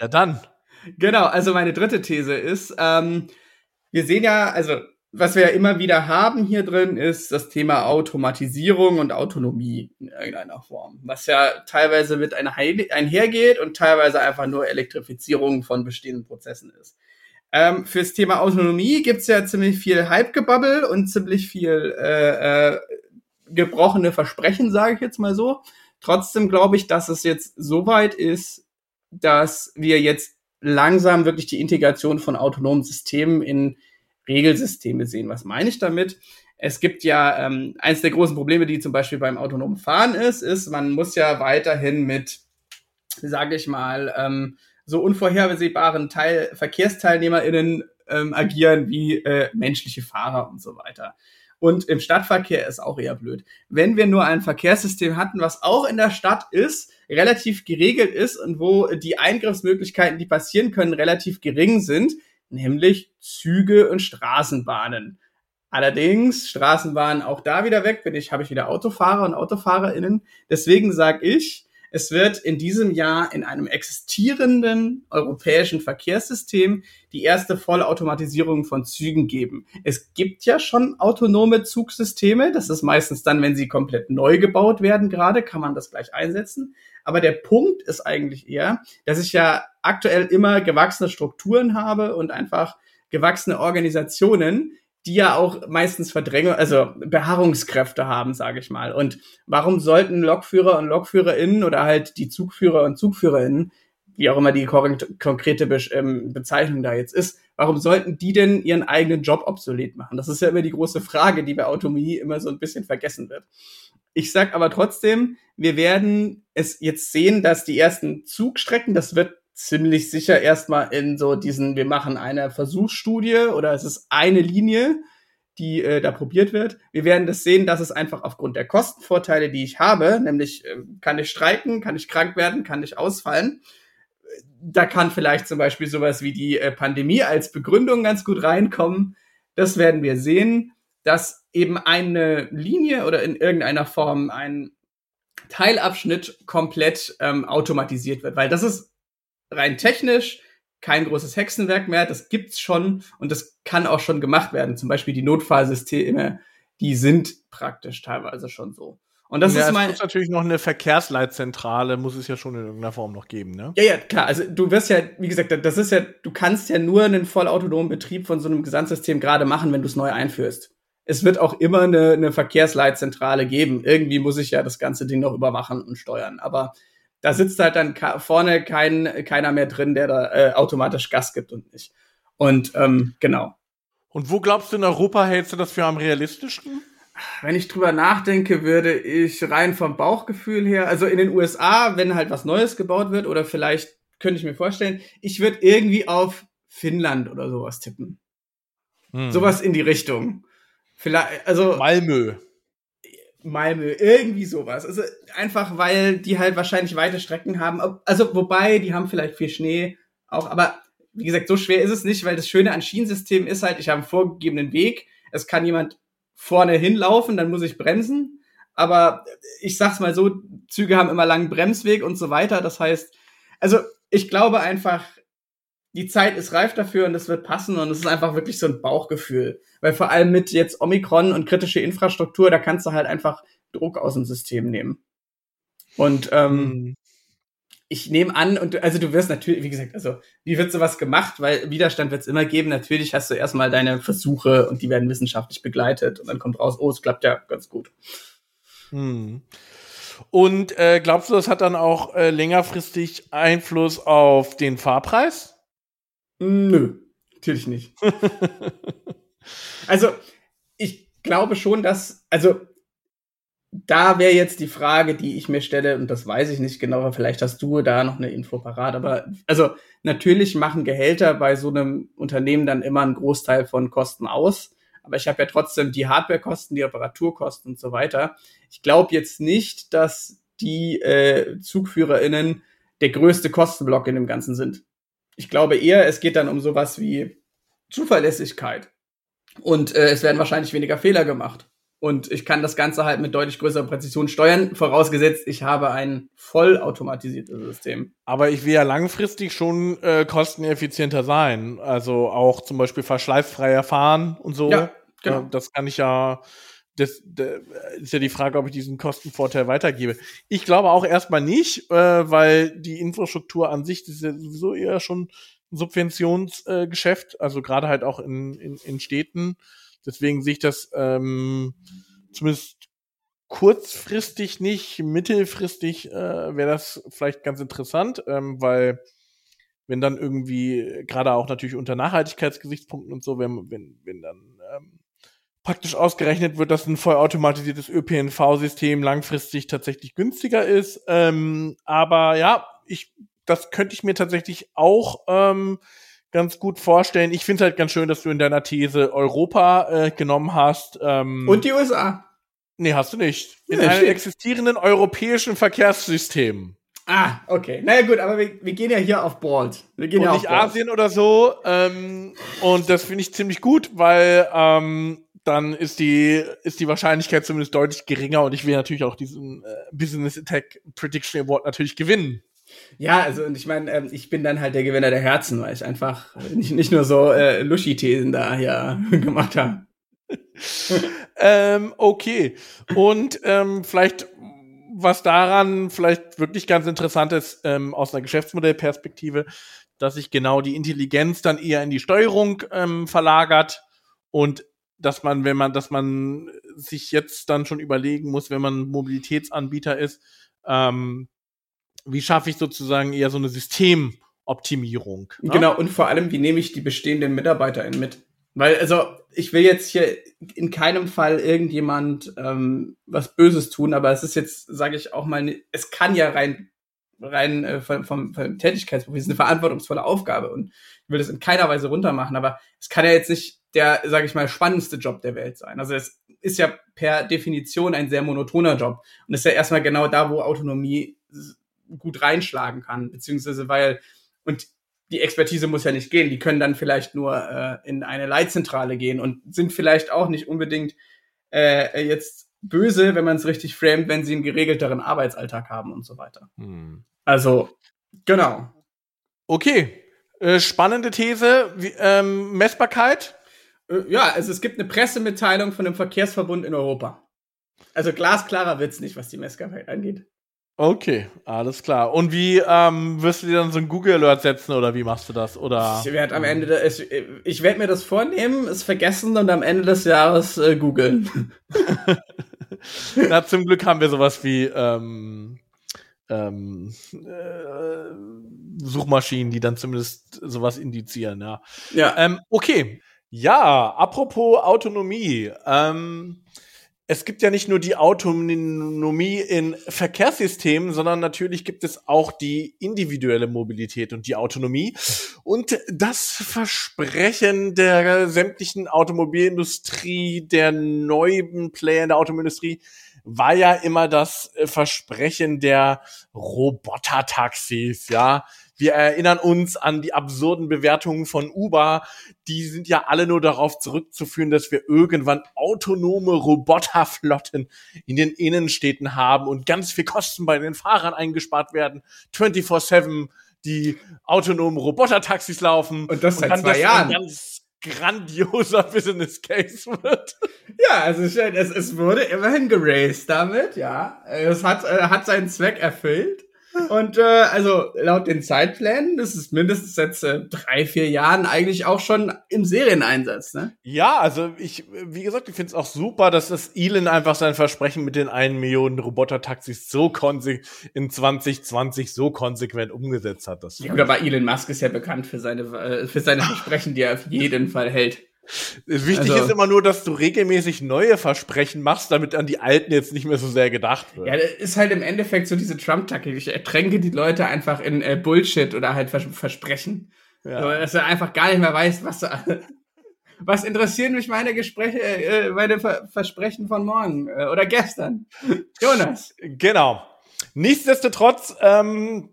ja, dann. Genau, also meine dritte These ist, ähm, wir sehen ja, also was wir ja immer wieder haben hier drin, ist das Thema Automatisierung und Autonomie in irgendeiner Form, was ja teilweise mit einhergeht und teilweise einfach nur Elektrifizierung von bestehenden Prozessen ist. Ähm, fürs Thema Autonomie gibt's ja ziemlich viel Hype-Gebabbel und ziemlich viel äh, äh, gebrochene Versprechen, sage ich jetzt mal so. Trotzdem glaube ich, dass es jetzt so weit ist, dass wir jetzt langsam wirklich die Integration von autonomen Systemen in Regelsysteme sehen. Was meine ich damit? Es gibt ja ähm, eins der großen Probleme, die zum Beispiel beim autonomen Fahren ist, ist, man muss ja weiterhin mit, sage ich mal, ähm, so unvorhersehbaren Teil VerkehrsteilnehmerInnen ähm, agieren wie äh, menschliche Fahrer und so weiter. Und im Stadtverkehr ist auch eher blöd. Wenn wir nur ein Verkehrssystem hatten, was auch in der Stadt ist, relativ geregelt ist und wo die Eingriffsmöglichkeiten, die passieren können, relativ gering sind, nämlich Züge und Straßenbahnen. Allerdings Straßenbahnen auch da wieder weg, bin ich, habe ich wieder Autofahrer und AutofahrerInnen. Deswegen sage ich, es wird in diesem Jahr in einem existierenden europäischen Verkehrssystem die erste Vollautomatisierung von Zügen geben. Es gibt ja schon autonome Zugsysteme. Das ist meistens dann, wenn sie komplett neu gebaut werden, gerade kann man das gleich einsetzen. Aber der Punkt ist eigentlich eher, dass ich ja aktuell immer gewachsene Strukturen habe und einfach gewachsene Organisationen, die ja auch meistens Verdrängung, also Beharrungskräfte haben, sage ich mal. Und warum sollten Lokführer und Lokführerinnen oder halt die Zugführer und Zugführerinnen, wie auch immer die konkrete Be ähm, Bezeichnung da jetzt ist, warum sollten die denn ihren eigenen Job obsolet machen? Das ist ja immer die große Frage, die bei Autonomie immer so ein bisschen vergessen wird. Ich sag aber trotzdem, wir werden es jetzt sehen, dass die ersten Zugstrecken, das wird ziemlich sicher erstmal in so diesen, wir machen eine Versuchsstudie oder es ist eine Linie, die äh, da probiert wird. Wir werden das sehen, dass es einfach aufgrund der Kostenvorteile, die ich habe, nämlich äh, kann ich streiken, kann ich krank werden, kann ich ausfallen. Da kann vielleicht zum Beispiel sowas wie die äh, Pandemie als Begründung ganz gut reinkommen. Das werden wir sehen, dass eben eine Linie oder in irgendeiner Form ein Teilabschnitt komplett ähm, automatisiert wird, weil das ist rein technisch kein großes Hexenwerk mehr. Das gibt's schon und das kann auch schon gemacht werden. Zum Beispiel die Notfallsysteme, die sind praktisch teilweise schon so. Und das ja, ist mein. Es muss natürlich noch eine Verkehrsleitzentrale, muss es ja schon in irgendeiner Form noch geben, ne? Ja, ja, klar. Also du wirst ja, wie gesagt, das ist ja, du kannst ja nur einen vollautonomen Betrieb von so einem Gesamtsystem gerade machen, wenn du es neu einführst. Es wird auch immer eine, eine Verkehrsleitzentrale geben. Irgendwie muss ich ja das ganze Ding noch überwachen und steuern. Aber da sitzt halt dann vorne kein, keiner mehr drin, der da äh, automatisch Gas gibt und nicht. Und ähm, genau. Und wo glaubst du in Europa hältst du das für am realistischsten? wenn ich drüber nachdenke, würde ich rein vom Bauchgefühl her, also in den USA, wenn halt was Neues gebaut wird, oder vielleicht könnte ich mir vorstellen, ich würde irgendwie auf Finnland oder sowas tippen. Hm. Sowas in die Richtung. Vielleicht, also. Malmö. Malmö, irgendwie sowas. Also einfach, weil die halt wahrscheinlich weite Strecken haben. Also, wobei, die haben vielleicht viel Schnee auch, aber wie gesagt, so schwer ist es nicht, weil das Schöne an Schienensystemen ist halt, ich habe einen vorgegebenen Weg. Es kann jemand vorne hinlaufen, dann muss ich bremsen. Aber ich sag's mal so, Züge haben immer langen Bremsweg und so weiter. Das heißt, also ich glaube einfach, die Zeit ist reif dafür und es wird passen und es ist einfach wirklich so ein Bauchgefühl. Weil vor allem mit jetzt Omikron und kritische Infrastruktur, da kannst du halt einfach Druck aus dem System nehmen. Und ähm, mhm ich nehme an, und du, also du wirst natürlich, wie gesagt, also wie wird sowas gemacht? Weil Widerstand wird es immer geben. Natürlich hast du erstmal deine Versuche und die werden wissenschaftlich begleitet und dann kommt raus, oh, es klappt ja ganz gut. Hm. Und äh, glaubst du, das hat dann auch äh, längerfristig Einfluss auf den Fahrpreis? Nö, natürlich nicht. also ich glaube schon, dass, also da wäre jetzt die Frage, die ich mir stelle, und das weiß ich nicht genau, aber vielleicht hast du da noch eine Info parat, aber also natürlich machen Gehälter bei so einem Unternehmen dann immer einen Großteil von Kosten aus. Aber ich habe ja trotzdem die Hardwarekosten, die Reparaturkosten und so weiter. Ich glaube jetzt nicht, dass die äh, ZugführerInnen der größte Kostenblock in dem Ganzen sind. Ich glaube eher, es geht dann um sowas wie Zuverlässigkeit. Und äh, es werden wahrscheinlich weniger Fehler gemacht. Und ich kann das Ganze halt mit deutlich größerer Präzision steuern, vorausgesetzt, ich habe ein vollautomatisiertes System. Aber ich will ja langfristig schon äh, kosteneffizienter sein. Also auch zum Beispiel verschleißfreier fahren und so. Ja, genau. Äh, das kann ich ja. Das, das ist ja die Frage, ob ich diesen Kostenvorteil weitergebe. Ich glaube auch erstmal nicht, äh, weil die Infrastruktur an sich, ist ja sowieso eher schon ein Subventionsgeschäft, äh, also gerade halt auch in, in, in Städten Deswegen sehe ich das ähm, zumindest kurzfristig nicht, mittelfristig äh, wäre das vielleicht ganz interessant, ähm, weil wenn dann irgendwie, gerade auch natürlich unter Nachhaltigkeitsgesichtspunkten und so, wenn, wenn, wenn dann ähm, praktisch ausgerechnet wird, dass ein vollautomatisiertes ÖPNV-System langfristig tatsächlich günstiger ist. Ähm, aber ja, ich, das könnte ich mir tatsächlich auch ähm, ganz gut vorstellen. Ich finde es halt ganz schön, dass du in deiner These Europa äh, genommen hast. Ähm, Und die USA. Nee, hast du nicht. In ja, einem steht. existierenden europäischen Verkehrssystem. Ah, okay. Naja gut, aber wir, wir gehen ja hier auf Board. Wir gehen und ja nicht auf Asien oder so. Ähm, und das finde ich ziemlich gut, weil ähm, dann ist die, ist die Wahrscheinlichkeit zumindest deutlich geringer und ich will natürlich auch diesen äh, Business Attack Prediction Award natürlich gewinnen. Ja, also und ich meine, ähm, ich bin dann halt der Gewinner der Herzen, weil ich einfach nicht, nicht nur so äh, Luschi-Thesen da hier gemacht habe. ähm, okay. Und ähm, vielleicht, was daran vielleicht wirklich ganz interessant ist, ähm, aus einer Geschäftsmodellperspektive, dass sich genau die Intelligenz dann eher in die Steuerung ähm, verlagert und dass man, wenn man, dass man sich jetzt dann schon überlegen muss, wenn man Mobilitätsanbieter ist, ähm, wie schaffe ich sozusagen eher so eine Systemoptimierung? Ne? Genau, und vor allem, wie nehme ich die bestehenden MitarbeiterInnen mit? Weil, also, ich will jetzt hier in keinem Fall irgendjemand ähm, was Böses tun, aber es ist jetzt, sage ich auch mal, es kann ja rein rein äh, vom, vom, vom Tätigkeitsberuf, es ist eine verantwortungsvolle Aufgabe und ich will das in keiner Weise runtermachen, aber es kann ja jetzt nicht der, sage ich mal, spannendste Job der Welt sein. Also es ist ja per Definition ein sehr monotoner Job und es ist ja erstmal genau da, wo Autonomie gut reinschlagen kann, beziehungsweise weil, und die Expertise muss ja nicht gehen, die können dann vielleicht nur äh, in eine Leitzentrale gehen und sind vielleicht auch nicht unbedingt äh, jetzt böse, wenn man es richtig framet, wenn sie einen geregelteren Arbeitsalltag haben und so weiter. Hm. Also, genau. Okay. Äh, spannende These. Wie, ähm, Messbarkeit? Äh, ja, also es gibt eine Pressemitteilung von dem Verkehrsverbund in Europa. Also glasklarer wird's nicht, was die Messbarkeit angeht. Okay, alles klar. Und wie ähm, wirst du dir dann so ein Google Alert setzen oder wie machst du das? Oder ich werde am Ende, ich, ich werde mir das vornehmen, es vergessen und am Ende des Jahres äh, googeln. Na, zum Glück haben wir sowas wie ähm, ähm, äh, Suchmaschinen, die dann zumindest sowas indizieren. Ja. Ja. Ähm, okay. Ja, apropos Autonomie. Ähm, es gibt ja nicht nur die Autonomie in Verkehrssystemen, sondern natürlich gibt es auch die individuelle Mobilität und die Autonomie. Und das Versprechen der sämtlichen Automobilindustrie, der neuen Player in der Automobilindustrie, war ja immer das Versprechen der Roboter-Taxis, ja wir erinnern uns an die absurden Bewertungen von Uber. Die sind ja alle nur darauf zurückzuführen, dass wir irgendwann autonome Roboterflotten in den Innenstädten haben und ganz viel Kosten bei den Fahrern eingespart werden. 24-7 die autonomen Robotertaxis laufen. Und das seit und zwei Jahren. ganz grandioser Business Case wird. Ja, also es, es wurde immerhin geraced damit, ja. Es hat, äh, hat seinen Zweck erfüllt. Und äh, also laut den Zeitplänen ist es mindestens jetzt äh, drei, vier Jahren eigentlich auch schon im Serieneinsatz, ne? Ja, also ich, wie gesagt, ich finde es auch super, dass das Elon einfach sein Versprechen mit den 1 Millionen Roboter-Taxis so in 2020 so konsequent umgesetzt hat. Das ja, gut, aber Elon Musk ist ja bekannt für seine, äh, für seine Versprechen, die er auf jeden Fall hält. Wichtig also, ist immer nur, dass du regelmäßig neue Versprechen machst, damit an die alten jetzt nicht mehr so sehr gedacht wird. Ja, das ist halt im Endeffekt so diese Trump-Taktik. Ich ertränke die Leute einfach in äh, Bullshit oder halt Vers Versprechen. Ja. So, dass er einfach gar nicht mehr weiß, was, was interessieren mich meine Gespräche, äh, meine Ver Versprechen von morgen äh, oder gestern. Jonas. Genau. Nichtsdestotrotz, ähm,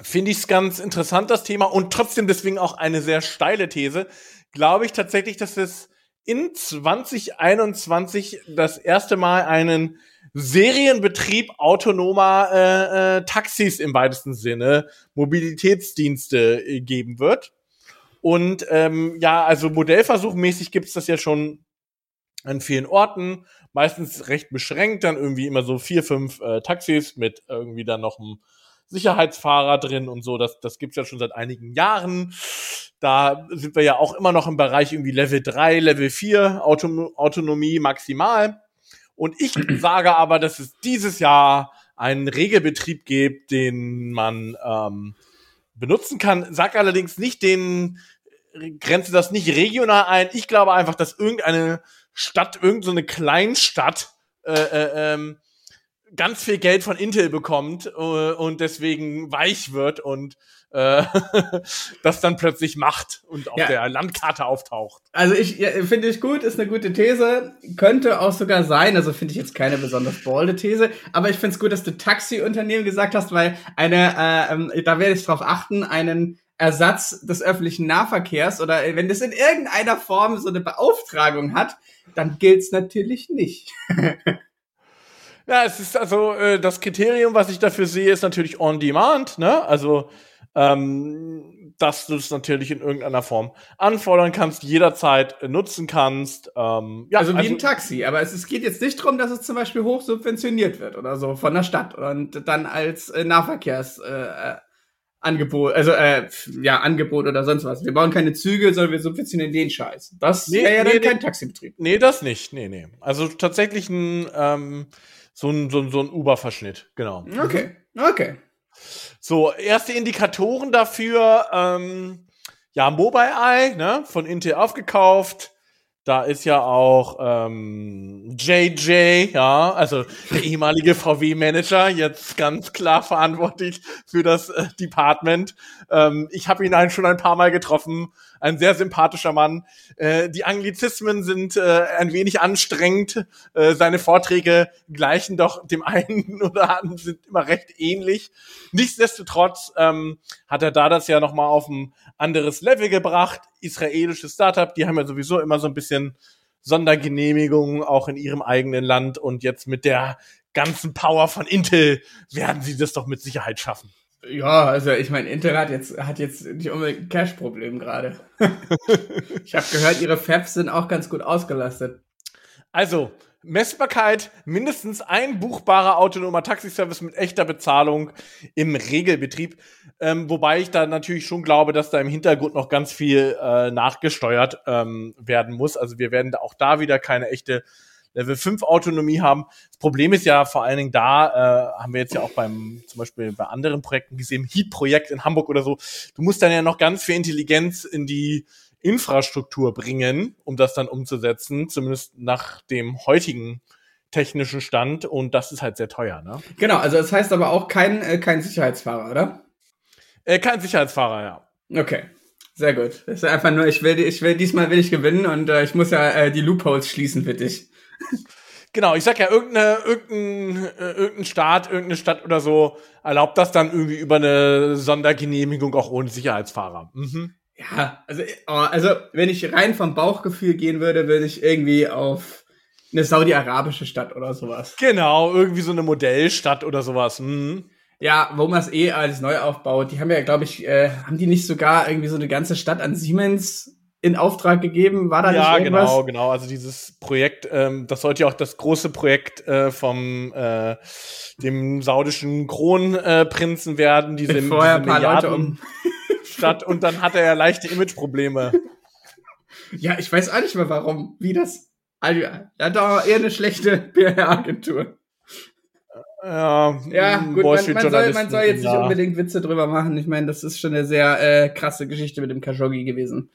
finde ich es ganz interessant, das Thema, und trotzdem deswegen auch eine sehr steile These glaube ich tatsächlich, dass es in 2021 das erste Mal einen Serienbetrieb autonomer äh, äh, Taxis im weitesten Sinne, Mobilitätsdienste äh, geben wird. Und ähm, ja, also modellversuchmäßig gibt's das ja schon an vielen Orten, meistens recht beschränkt, dann irgendwie immer so vier, fünf äh, Taxis mit irgendwie dann noch einem Sicherheitsfahrer drin und so. Das, das gibt's ja schon seit einigen Jahren. Da sind wir ja auch immer noch im Bereich irgendwie Level 3, Level 4, Auto Autonomie maximal. Und ich sage aber, dass es dieses Jahr einen Regelbetrieb gibt, den man ähm, benutzen kann. Sag allerdings nicht den, grenze das nicht regional ein. Ich glaube einfach, dass irgendeine Stadt, irgendeine so Kleinstadt äh, äh, ähm, ganz viel Geld von Intel bekommt äh, und deswegen weich wird und äh, das dann plötzlich macht und auf ja. der Landkarte auftaucht. Also ich ja, finde ich gut, ist eine gute These, könnte auch sogar sein, also finde ich jetzt keine besonders bolde These, aber ich finde es gut, dass du Taxiunternehmen gesagt hast, weil eine, äh, ähm, da werde ich drauf achten, einen Ersatz des öffentlichen Nahverkehrs oder wenn das in irgendeiner Form so eine Beauftragung hat, dann gilt's natürlich nicht. Ja, es ist also äh, das Kriterium, was ich dafür sehe, ist natürlich on demand, ne? Also ähm, dass du es natürlich in irgendeiner Form anfordern kannst, jederzeit äh, nutzen kannst. Ähm, ja, also wie also, ein Taxi, aber es, es geht jetzt nicht darum, dass es zum Beispiel hoch subventioniert wird oder so von der Stadt und dann als äh, Nahverkehrs äh, Angebot, also äh, ja, Angebot oder sonst was. Wir bauen keine Züge, sondern wir subventionieren den Scheiß. Das nee, wäre ja nee, dann kein Taxibetrieb. Nee, das nicht. Nee, nee. Also tatsächlich ein ähm, so ein, so ein, so ein Uber-Verschnitt, genau. Okay, okay. So, erste Indikatoren dafür, ähm, ja, Mobileye, ne, von Intel aufgekauft. Da ist ja auch ähm, JJ, ja, also der ehemalige VW-Manager, jetzt ganz klar verantwortlich für das äh, Department. Ähm, ich habe ihn schon ein paar Mal getroffen ein sehr sympathischer Mann. Äh, die Anglizismen sind äh, ein wenig anstrengend. Äh, seine Vorträge gleichen doch dem einen oder anderen, sind immer recht ähnlich. Nichtsdestotrotz ähm, hat er da das ja nochmal auf ein anderes Level gebracht. Israelisches Startup, die haben ja sowieso immer so ein bisschen Sondergenehmigungen auch in ihrem eigenen Land und jetzt mit der ganzen Power von Intel werden sie das doch mit Sicherheit schaffen. Ja, also ich meine, Intel hat jetzt, hat jetzt nicht unbedingt ein Cash-Problem gerade. ich habe gehört, ihre Fabs sind auch ganz gut ausgelastet. Also, Messbarkeit, mindestens ein buchbarer autonomer Taxiservice mit echter Bezahlung im Regelbetrieb. Ähm, wobei ich da natürlich schon glaube, dass da im Hintergrund noch ganz viel äh, nachgesteuert ähm, werden muss. Also wir werden auch da wieder keine echte Level 5 Autonomie haben. Das Problem ist ja vor allen Dingen da, äh, haben wir jetzt ja auch beim, zum Beispiel bei anderen Projekten gesehen, Heat-Projekt in Hamburg oder so. Du musst dann ja noch ganz viel Intelligenz in die Infrastruktur bringen, um das dann umzusetzen, zumindest nach dem heutigen technischen Stand und das ist halt sehr teuer, ne? Genau, also das heißt aber auch kein, äh, kein Sicherheitsfahrer, oder? Äh, kein Sicherheitsfahrer, ja. Okay. Sehr gut. Das ist einfach nur, ich will, ich will diesmal will ich gewinnen und äh, ich muss ja äh, die Loopholes schließen für dich. Genau, ich sag ja, irgendeine, irgendein, äh, irgendein Staat, irgendeine Stadt oder so erlaubt das dann irgendwie über eine Sondergenehmigung auch ohne Sicherheitsfahrer. Mhm. Ja, also, oh, also wenn ich rein vom Bauchgefühl gehen würde, würde ich irgendwie auf eine saudi-arabische Stadt oder sowas. Genau, irgendwie so eine Modellstadt oder sowas. Mhm. Ja, wo man es eh alles neu aufbaut. Die haben ja, glaube ich, äh, haben die nicht sogar irgendwie so eine ganze Stadt an Siemens in Auftrag gegeben? War da ja, nicht irgendwas? genau, genau. Also dieses Projekt, ähm, das sollte ja auch das große Projekt äh, vom äh, dem saudischen Kronprinzen äh, werden, diese, diese Leute um. Und dann hat er ja leichte Imageprobleme. Ja, ich weiß auch nicht mehr warum. Wie das. Also, er hat doch eher eine schlechte PR-Agentur. Ja, ja gut, man, man, soll, man soll jetzt ja. nicht unbedingt Witze drüber machen. Ich meine, das ist schon eine sehr äh, krasse Geschichte mit dem Khashoggi gewesen.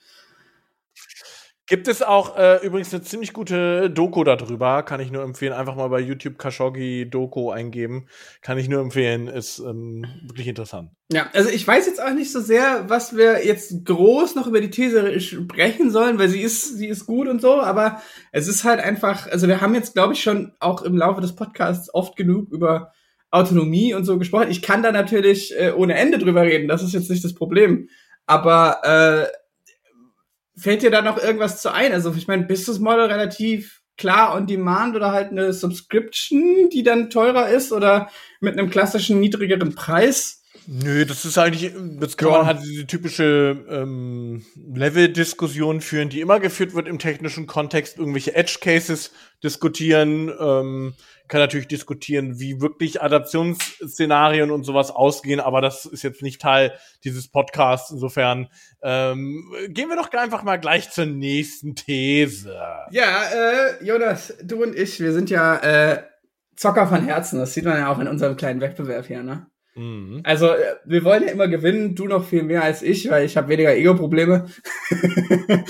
Gibt es auch äh, übrigens eine ziemlich gute Doku darüber, kann ich nur empfehlen. Einfach mal bei YouTube Khashoggi Doku eingeben. Kann ich nur empfehlen, ist ähm, wirklich interessant. Ja, also ich weiß jetzt auch nicht so sehr, was wir jetzt groß noch über die These sprechen sollen, weil sie ist, sie ist gut und so, aber es ist halt einfach, also wir haben jetzt, glaube ich, schon auch im Laufe des Podcasts oft genug über Autonomie und so gesprochen. Ich kann da natürlich äh, ohne Ende drüber reden, das ist jetzt nicht das Problem. Aber äh, fällt dir da noch irgendwas zu ein? Also ich meine, Business Model relativ klar on demand oder halt eine Subscription, die dann teurer ist oder mit einem klassischen niedrigeren Preis? Nö, das ist eigentlich, jetzt kann man halt diese typische ähm, Level-Diskussion führen, die immer geführt wird im technischen Kontext, irgendwelche Edge-Cases diskutieren, ähm, kann natürlich diskutieren, wie wirklich Adaptionsszenarien und sowas ausgehen, aber das ist jetzt nicht Teil dieses Podcasts. Insofern ähm, gehen wir doch einfach mal gleich zur nächsten These. Ja, äh, Jonas, du und ich, wir sind ja äh, Zocker von Herzen. Das sieht man ja auch in unserem kleinen Wettbewerb hier, ne? Mhm. Also, äh, wir wollen ja immer gewinnen, du noch viel mehr als ich, weil ich habe weniger Ego-Probleme.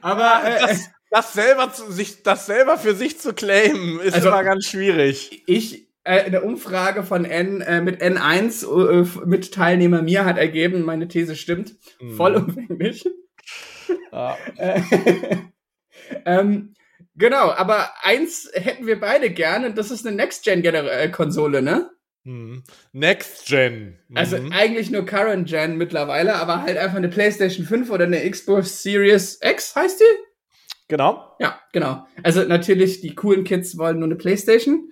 Aber äh, das, das, selber zu, sich, das selber für sich zu claimen, ist also, immer ganz schwierig. Ich, eine Umfrage von N äh, mit N1 äh, mit Teilnehmer mir hat ergeben, meine These stimmt. Mhm. Vollumfänglich. Ja. Äh, ähm, genau, aber eins hätten wir beide gern und das ist eine Next-Gen-Konsole, ne? Hm. Next Gen. Mhm. Also eigentlich nur Current Gen mittlerweile, aber halt einfach eine PlayStation 5 oder eine Xbox Series X heißt die? Genau. Ja, genau. Also natürlich, die coolen Kids wollen nur eine PlayStation.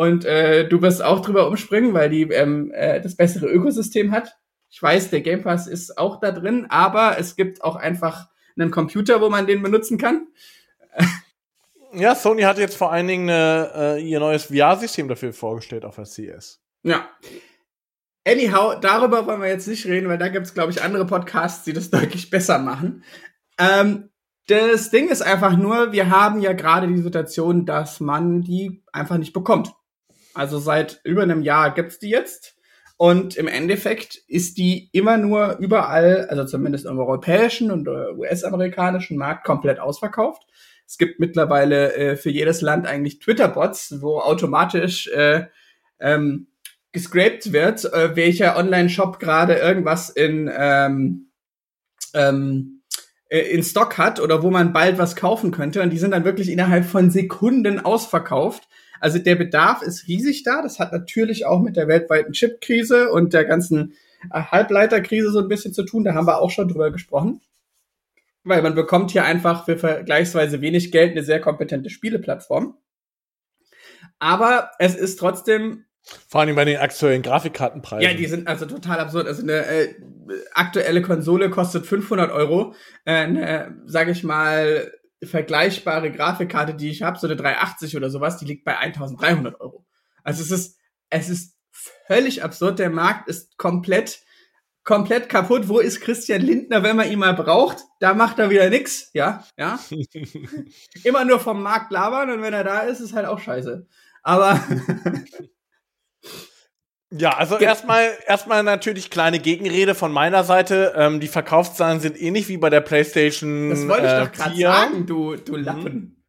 Und äh, du wirst auch drüber umspringen, weil die ähm, äh, das bessere Ökosystem hat. Ich weiß, der Game Pass ist auch da drin, aber es gibt auch einfach einen Computer, wo man den benutzen kann. Ja, Sony hat jetzt vor allen Dingen eine, äh, ihr neues VR-System dafür vorgestellt auf der CS. Ja. Anyhow, darüber wollen wir jetzt nicht reden, weil da gibt es, glaube ich, andere Podcasts, die das deutlich besser machen. Ähm, das Ding ist einfach nur, wir haben ja gerade die Situation, dass man die einfach nicht bekommt. Also seit über einem Jahr gibt's die jetzt. Und im Endeffekt ist die immer nur überall, also zumindest im europäischen und US-amerikanischen Markt komplett ausverkauft. Es gibt mittlerweile äh, für jedes Land eigentlich Twitter-Bots, wo automatisch äh, ähm, gescraped wird, äh, welcher Online-Shop gerade irgendwas in, ähm, ähm, äh, in Stock hat oder wo man bald was kaufen könnte. Und die sind dann wirklich innerhalb von Sekunden ausverkauft. Also der Bedarf ist riesig da. Das hat natürlich auch mit der weltweiten Chip-Krise und der ganzen äh, Halbleiterkrise so ein bisschen zu tun. Da haben wir auch schon drüber gesprochen. Weil man bekommt hier einfach für vergleichsweise wenig Geld eine sehr kompetente Spieleplattform. Aber es ist trotzdem Vor allem bei den aktuellen Grafikkartenpreisen. Ja, die sind also total absurd. Also eine äh, aktuelle Konsole kostet 500 Euro. Äh, eine, sage ich mal, vergleichbare Grafikkarte, die ich habe, so eine 380 oder sowas, die liegt bei 1300 Euro. Also es ist, es ist völlig absurd. Der Markt ist komplett, komplett kaputt. Wo ist Christian Lindner, wenn man ihn mal braucht? Da macht er wieder nix. Ja, ja. Immer nur vom Markt labern und wenn er da ist, ist halt auch scheiße. Aber Ja, also erstmal erstmal natürlich kleine Gegenrede von meiner Seite. Ähm, die Verkaufszahlen sind ähnlich wie bei der PlayStation. Das wollte ich äh, doch gerade sagen, du, du mhm. Lappen.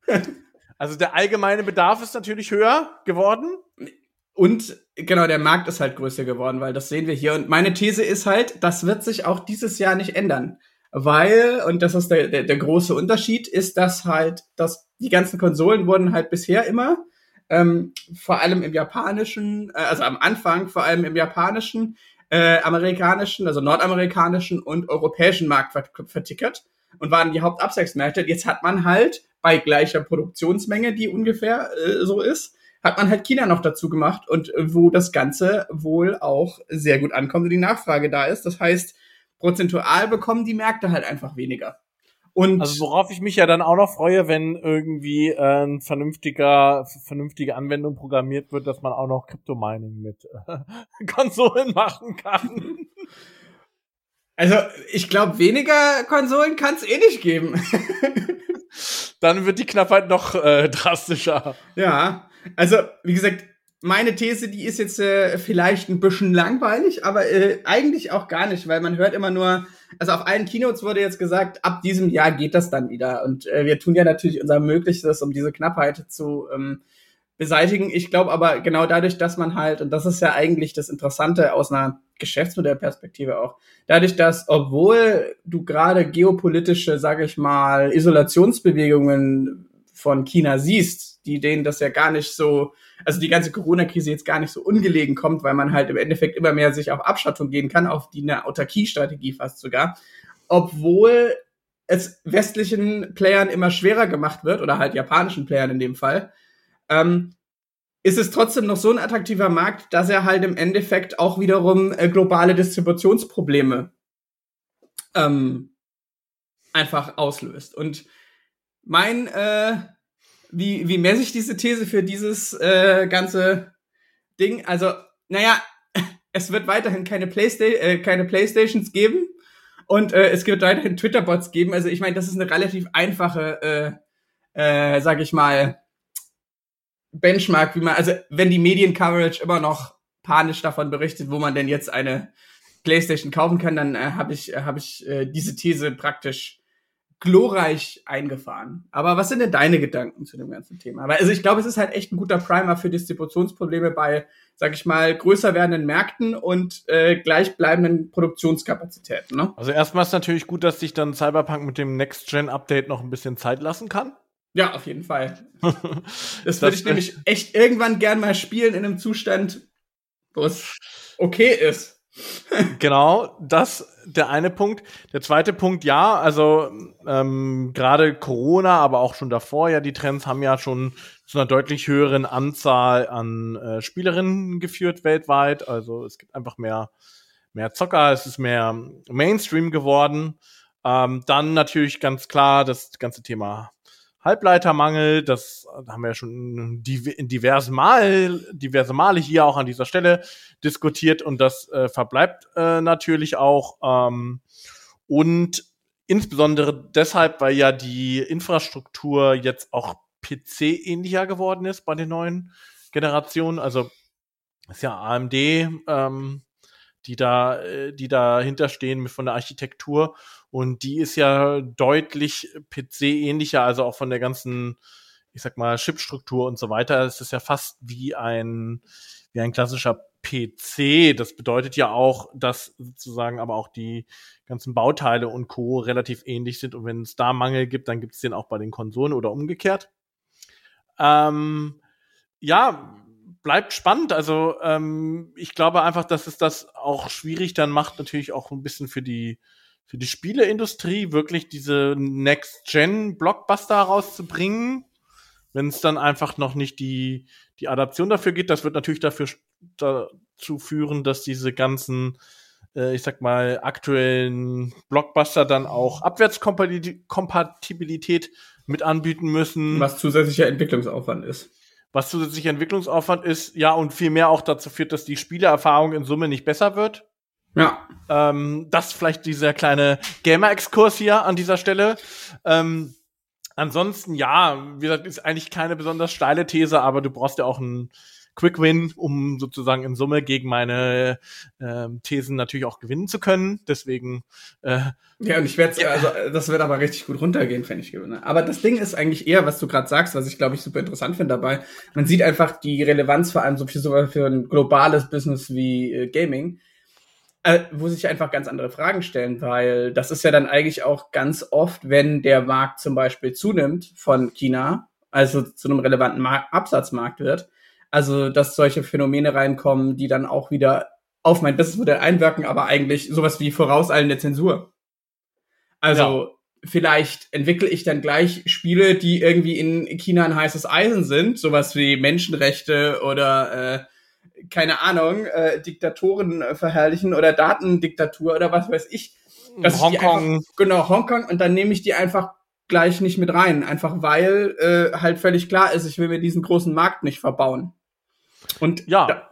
Also der allgemeine Bedarf ist natürlich höher geworden. Und genau, der Markt ist halt größer geworden, weil das sehen wir hier. Und meine These ist halt, das wird sich auch dieses Jahr nicht ändern. Weil, und das ist der, der, der große Unterschied, ist, dass halt, dass die ganzen Konsolen wurden halt bisher immer ähm, vor allem im japanischen, äh, also am Anfang vor allem im japanischen, äh, amerikanischen, also nordamerikanischen und europäischen Markt vertickert und waren die Hauptabsatzmärkte. Jetzt hat man halt bei gleicher Produktionsmenge, die ungefähr äh, so ist, hat man halt China noch dazu gemacht und äh, wo das Ganze wohl auch sehr gut ankommt und die Nachfrage da ist. Das heißt, prozentual bekommen die Märkte halt einfach weniger. Und also worauf ich mich ja dann auch noch freue, wenn irgendwie äh, ein vernünftiger, vernünftige Anwendung programmiert wird, dass man auch noch Crypto-Mining mit äh, Konsolen machen kann. Also ich glaube, weniger Konsolen kann es eh nicht geben. dann wird die Knappheit noch äh, drastischer. Ja, also wie gesagt, meine These, die ist jetzt äh, vielleicht ein bisschen langweilig, aber äh, eigentlich auch gar nicht, weil man hört immer nur, also auf allen Keynotes wurde jetzt gesagt, ab diesem Jahr geht das dann wieder. Und äh, wir tun ja natürlich unser Möglichstes, um diese Knappheit zu ähm, beseitigen. Ich glaube aber genau dadurch, dass man halt, und das ist ja eigentlich das Interessante aus einer Geschäftsmodellperspektive auch, dadurch, dass obwohl du gerade geopolitische, sage ich mal, Isolationsbewegungen von China siehst, die denen das ja gar nicht so also die ganze Corona-Krise jetzt gar nicht so ungelegen kommt, weil man halt im Endeffekt immer mehr sich auf Abschattung gehen kann, auf die eine Autarkie-Strategie fast sogar. Obwohl es westlichen Playern immer schwerer gemacht wird, oder halt japanischen Playern in dem Fall, ähm, ist es trotzdem noch so ein attraktiver Markt, dass er halt im Endeffekt auch wiederum äh, globale Distributionsprobleme ähm, einfach auslöst. Und mein äh, wie, wie messe ich diese These für dieses äh, ganze Ding? Also, naja, es wird weiterhin keine, Playsta äh, keine Playstations geben und äh, es wird weiterhin Twitter-Bots geben. Also ich meine, das ist eine relativ einfache, äh, äh, sag ich mal, Benchmark, wie man, also wenn die Medien-Coverage immer noch panisch davon berichtet, wo man denn jetzt eine PlayStation kaufen kann, dann äh, habe ich, äh, hab ich äh, diese These praktisch glorreich eingefahren. Aber was sind denn deine Gedanken zu dem ganzen Thema? Weil, also ich glaube, es ist halt echt ein guter Primer für Distributionsprobleme bei, sag ich mal, größer werdenden Märkten und äh, gleichbleibenden Produktionskapazitäten. Ne? Also erstmal ist natürlich gut, dass sich dann Cyberpunk mit dem Next-Gen-Update noch ein bisschen Zeit lassen kann. Ja, auf jeden Fall. das würde ich nämlich echt irgendwann gern mal spielen in einem Zustand, wo es okay ist genau, das der eine Punkt. Der zweite Punkt, ja, also ähm, gerade Corona, aber auch schon davor, ja, die Trends haben ja schon zu einer deutlich höheren Anzahl an äh, Spielerinnen geführt weltweit. Also es gibt einfach mehr, mehr Zocker, es ist mehr Mainstream geworden. Ähm, dann natürlich ganz klar das ganze Thema Halbleitermangel, das haben wir ja schon diverse Mal, diverse Male hier auch an dieser Stelle diskutiert und das äh, verbleibt äh, natürlich auch. Ähm, und insbesondere deshalb, weil ja die Infrastruktur jetzt auch PC-ähnlicher geworden ist bei den neuen Generationen. Also ist ja AMD, ähm, die da, äh, die dahinter stehen von der Architektur. Und die ist ja deutlich PC-ähnlicher, also auch von der ganzen, ich sag mal, Chipstruktur und so weiter. Es ist ja fast wie ein, wie ein klassischer PC. Das bedeutet ja auch, dass sozusagen aber auch die ganzen Bauteile und Co. relativ ähnlich sind. Und wenn es da Mangel gibt, dann gibt es den auch bei den Konsolen oder umgekehrt. Ähm, ja, bleibt spannend. Also ähm, ich glaube einfach, dass es das auch schwierig dann macht, natürlich auch ein bisschen für die für die Spieleindustrie wirklich diese Next-Gen-Blockbuster rauszubringen, wenn es dann einfach noch nicht die, die Adaption dafür geht. Das wird natürlich dafür dazu führen, dass diese ganzen, äh, ich sag mal, aktuellen Blockbuster dann auch Abwärtskompatibilität mit anbieten müssen. Was zusätzlicher Entwicklungsaufwand ist. Was zusätzlicher Entwicklungsaufwand ist, ja, und vielmehr auch dazu führt, dass die Spielerfahrung in Summe nicht besser wird. Ja. Ähm, das vielleicht dieser kleine Gamer-Exkurs hier an dieser Stelle. Ähm, ansonsten, ja, wie gesagt, ist eigentlich keine besonders steile These, aber du brauchst ja auch einen Quick Win, um sozusagen in Summe gegen meine äh, Thesen natürlich auch gewinnen zu können. Deswegen. Äh, ja, und ich werde, ja. also das wird aber richtig gut runtergehen, wenn ich gewinne. Aber das Ding ist eigentlich eher, was du gerade sagst, was ich glaube ich super interessant finde dabei. Man sieht einfach die Relevanz vor allem so für so für ein globales Business wie äh, Gaming äh, wo sich einfach ganz andere Fragen stellen, weil das ist ja dann eigentlich auch ganz oft, wenn der Markt zum Beispiel zunimmt von China, also zu einem relevanten Mar Absatzmarkt wird, also dass solche Phänomene reinkommen, die dann auch wieder auf mein Businessmodell einwirken, aber eigentlich sowas wie vorauseilende Zensur. Also ja. vielleicht entwickle ich dann gleich Spiele, die irgendwie in China ein heißes Eisen sind, sowas wie Menschenrechte oder äh, keine Ahnung, äh, Diktatoren äh, verherrlichen oder Datendiktatur oder was weiß ich. Hongkong. genau, Hongkong. Und dann nehme ich die einfach gleich nicht mit rein. Einfach weil äh, halt völlig klar ist, ich will mir diesen großen Markt nicht verbauen. Und ja. Da,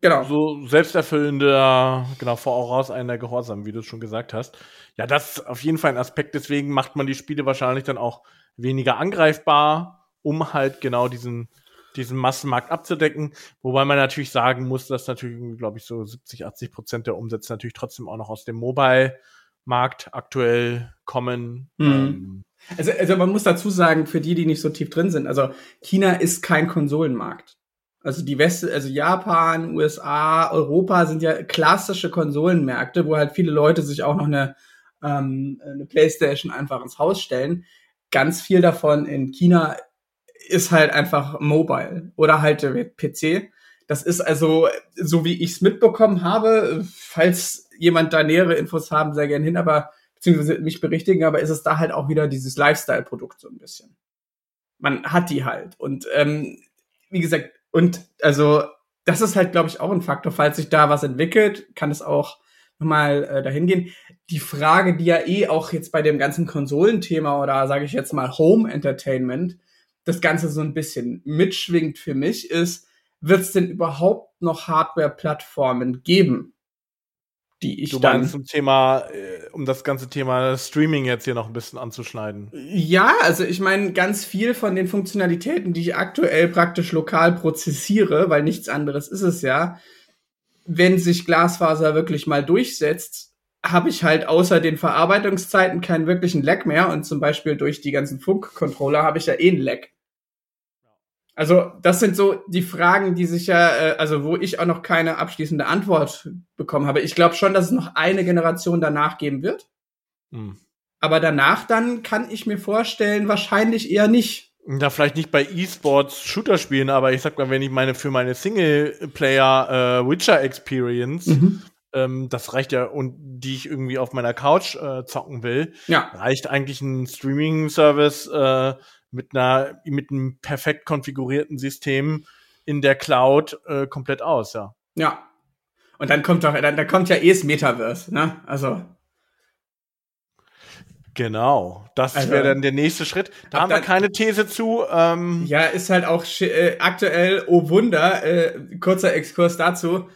genau. So selbsterfüllender, genau, voraus einer Gehorsam, wie du es schon gesagt hast. Ja, das ist auf jeden Fall ein Aspekt. Deswegen macht man die Spiele wahrscheinlich dann auch weniger angreifbar, um halt genau diesen diesen Massenmarkt abzudecken. Wobei man natürlich sagen muss, dass natürlich, glaube ich, so 70, 80 Prozent der Umsätze natürlich trotzdem auch noch aus dem Mobile-Markt aktuell kommen. Mhm. Ähm, also, also man muss dazu sagen, für die, die nicht so tief drin sind, also China ist kein Konsolenmarkt. Also die West, also Japan, USA, Europa sind ja klassische Konsolenmärkte, wo halt viele Leute sich auch noch eine, ähm, eine Playstation einfach ins Haus stellen. Ganz viel davon in China ist halt einfach mobile oder halt PC. Das ist also, so wie ich es mitbekommen habe, falls jemand da nähere Infos haben, sehr gern hin, aber beziehungsweise mich berichtigen, aber ist es da halt auch wieder dieses Lifestyle-Produkt so ein bisschen. Man hat die halt. Und ähm, wie gesagt, und also das ist halt, glaube ich, auch ein Faktor. Falls sich da was entwickelt, kann es auch nochmal äh, dahin gehen. Die Frage, die ja eh auch jetzt bei dem ganzen Konsolenthema oder sage ich jetzt mal Home Entertainment das Ganze so ein bisschen mitschwingt für mich, ist, wird es denn überhaupt noch Hardware-Plattformen geben, die ich du dann zum Thema, äh, um das ganze Thema Streaming jetzt hier noch ein bisschen anzuschneiden. Ja, also ich meine, ganz viel von den Funktionalitäten, die ich aktuell praktisch lokal prozessiere, weil nichts anderes ist es ja, wenn sich Glasfaser wirklich mal durchsetzt, habe ich halt außer den Verarbeitungszeiten keinen wirklichen Lag mehr und zum Beispiel durch die ganzen Funkcontroller habe ich ja eh einen Lag. Also das sind so die Fragen, die sich ja, äh, also wo ich auch noch keine abschließende Antwort bekommen habe. Ich glaube schon, dass es noch eine Generation danach geben wird. Hm. Aber danach dann kann ich mir vorstellen, wahrscheinlich eher nicht. Ja, vielleicht nicht bei E-Sports Shooter spielen, aber ich sag mal, wenn ich meine für meine Singleplayer äh, Witcher Experience, mhm. ähm, das reicht ja und die ich irgendwie auf meiner Couch äh, zocken will, ja. reicht eigentlich ein Streaming Service äh, mit einer, mit einem perfekt konfigurierten System in der Cloud äh, komplett aus, ja. Ja. Und dann kommt doch, dann, da kommt ja eh das Metaverse, ne? Also. Genau, das also, wäre dann der nächste Schritt. Da haben wir keine These zu. Ähm. Ja, ist halt auch äh, aktuell, oh Wunder, äh, kurzer Exkurs dazu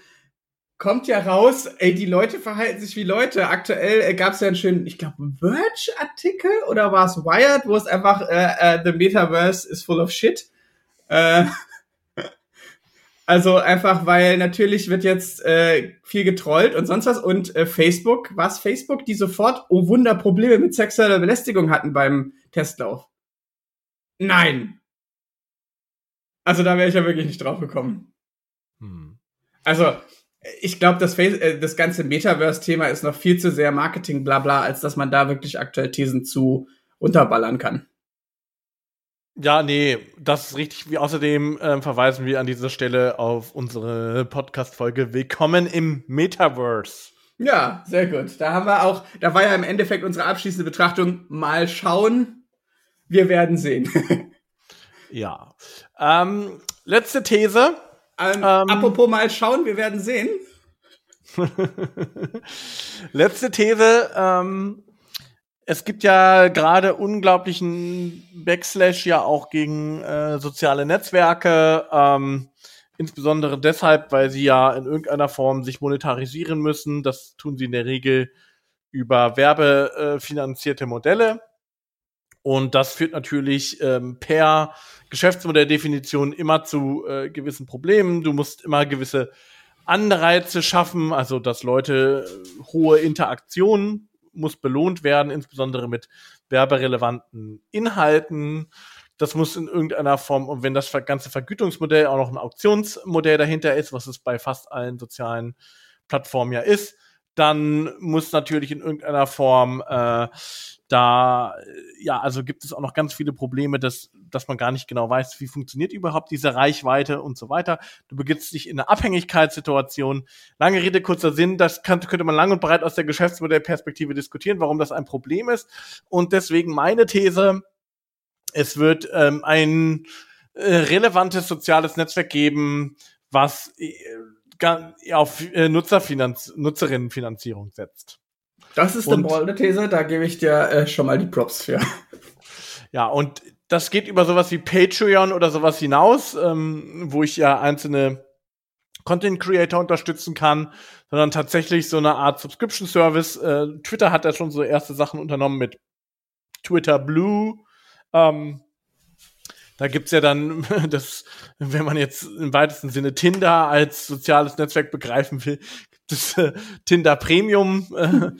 kommt ja raus, ey, die Leute verhalten sich wie Leute. Aktuell äh, gab es ja einen schönen, ich glaube, Verge-Artikel oder war es Wired, wo es einfach äh, äh, The Metaverse is full of shit. Äh, also einfach, weil natürlich wird jetzt äh, viel getrollt und sonst was. Und äh, Facebook, was Facebook, die sofort, oh Wunder, Probleme mit sexueller Belästigung hatten beim Testlauf. Nein. Also da wäre ich ja wirklich nicht drauf gekommen. Hm. Also, ich glaube, das, äh, das ganze Metaverse-Thema ist noch viel zu sehr Marketing, bla bla, als dass man da wirklich aktuell Thesen zu unterballern kann. Ja, nee, das ist richtig. Außerdem äh, verweisen wir an dieser Stelle auf unsere Podcast-Folge Willkommen im Metaverse. Ja, sehr gut. Da haben wir auch, da war ja im Endeffekt unsere abschließende Betrachtung. Mal schauen. Wir werden sehen. ja. Ähm, letzte These Ähm, ähm, apropos mal schauen, wir werden sehen. Letzte These. Ähm, es gibt ja gerade unglaublichen Backslash ja auch gegen äh, soziale Netzwerke. Ähm, insbesondere deshalb, weil sie ja in irgendeiner Form sich monetarisieren müssen. Das tun sie in der Regel über werbefinanzierte Modelle. Und das führt natürlich ähm, per Geschäftsmodelldefinition immer zu äh, gewissen Problemen. Du musst immer gewisse Anreize schaffen, also dass Leute äh, hohe Interaktionen muss belohnt werden, insbesondere mit werberelevanten Inhalten. Das muss in irgendeiner Form, und wenn das ganze Vergütungsmodell auch noch ein Auktionsmodell dahinter ist, was es bei fast allen sozialen Plattformen ja ist, dann muss natürlich in irgendeiner Form äh, da, ja, also gibt es auch noch ganz viele Probleme, dass, dass man gar nicht genau weiß, wie funktioniert überhaupt diese Reichweite und so weiter. Du begibst dich in eine Abhängigkeitssituation. Lange Rede, kurzer Sinn, das kann, könnte man lang und breit aus der Geschäftsmodellperspektive diskutieren, warum das ein Problem ist. Und deswegen meine These, es wird ähm, ein äh, relevantes soziales Netzwerk geben, was äh, auf äh, Nutzerfinanz Nutzerinnenfinanzierung setzt. Das ist eine bold These, da gebe ich dir äh, schon mal die Props für. Ja, und das geht über sowas wie Patreon oder sowas hinaus, ähm, wo ich ja einzelne Content Creator unterstützen kann, sondern tatsächlich so eine Art Subscription Service. Äh, Twitter hat ja schon so erste Sachen unternommen mit Twitter Blue. Ähm, da gibt's ja dann das, wenn man jetzt im weitesten Sinne Tinder als soziales Netzwerk begreifen will, gibt es äh, Tinder Premium. Äh,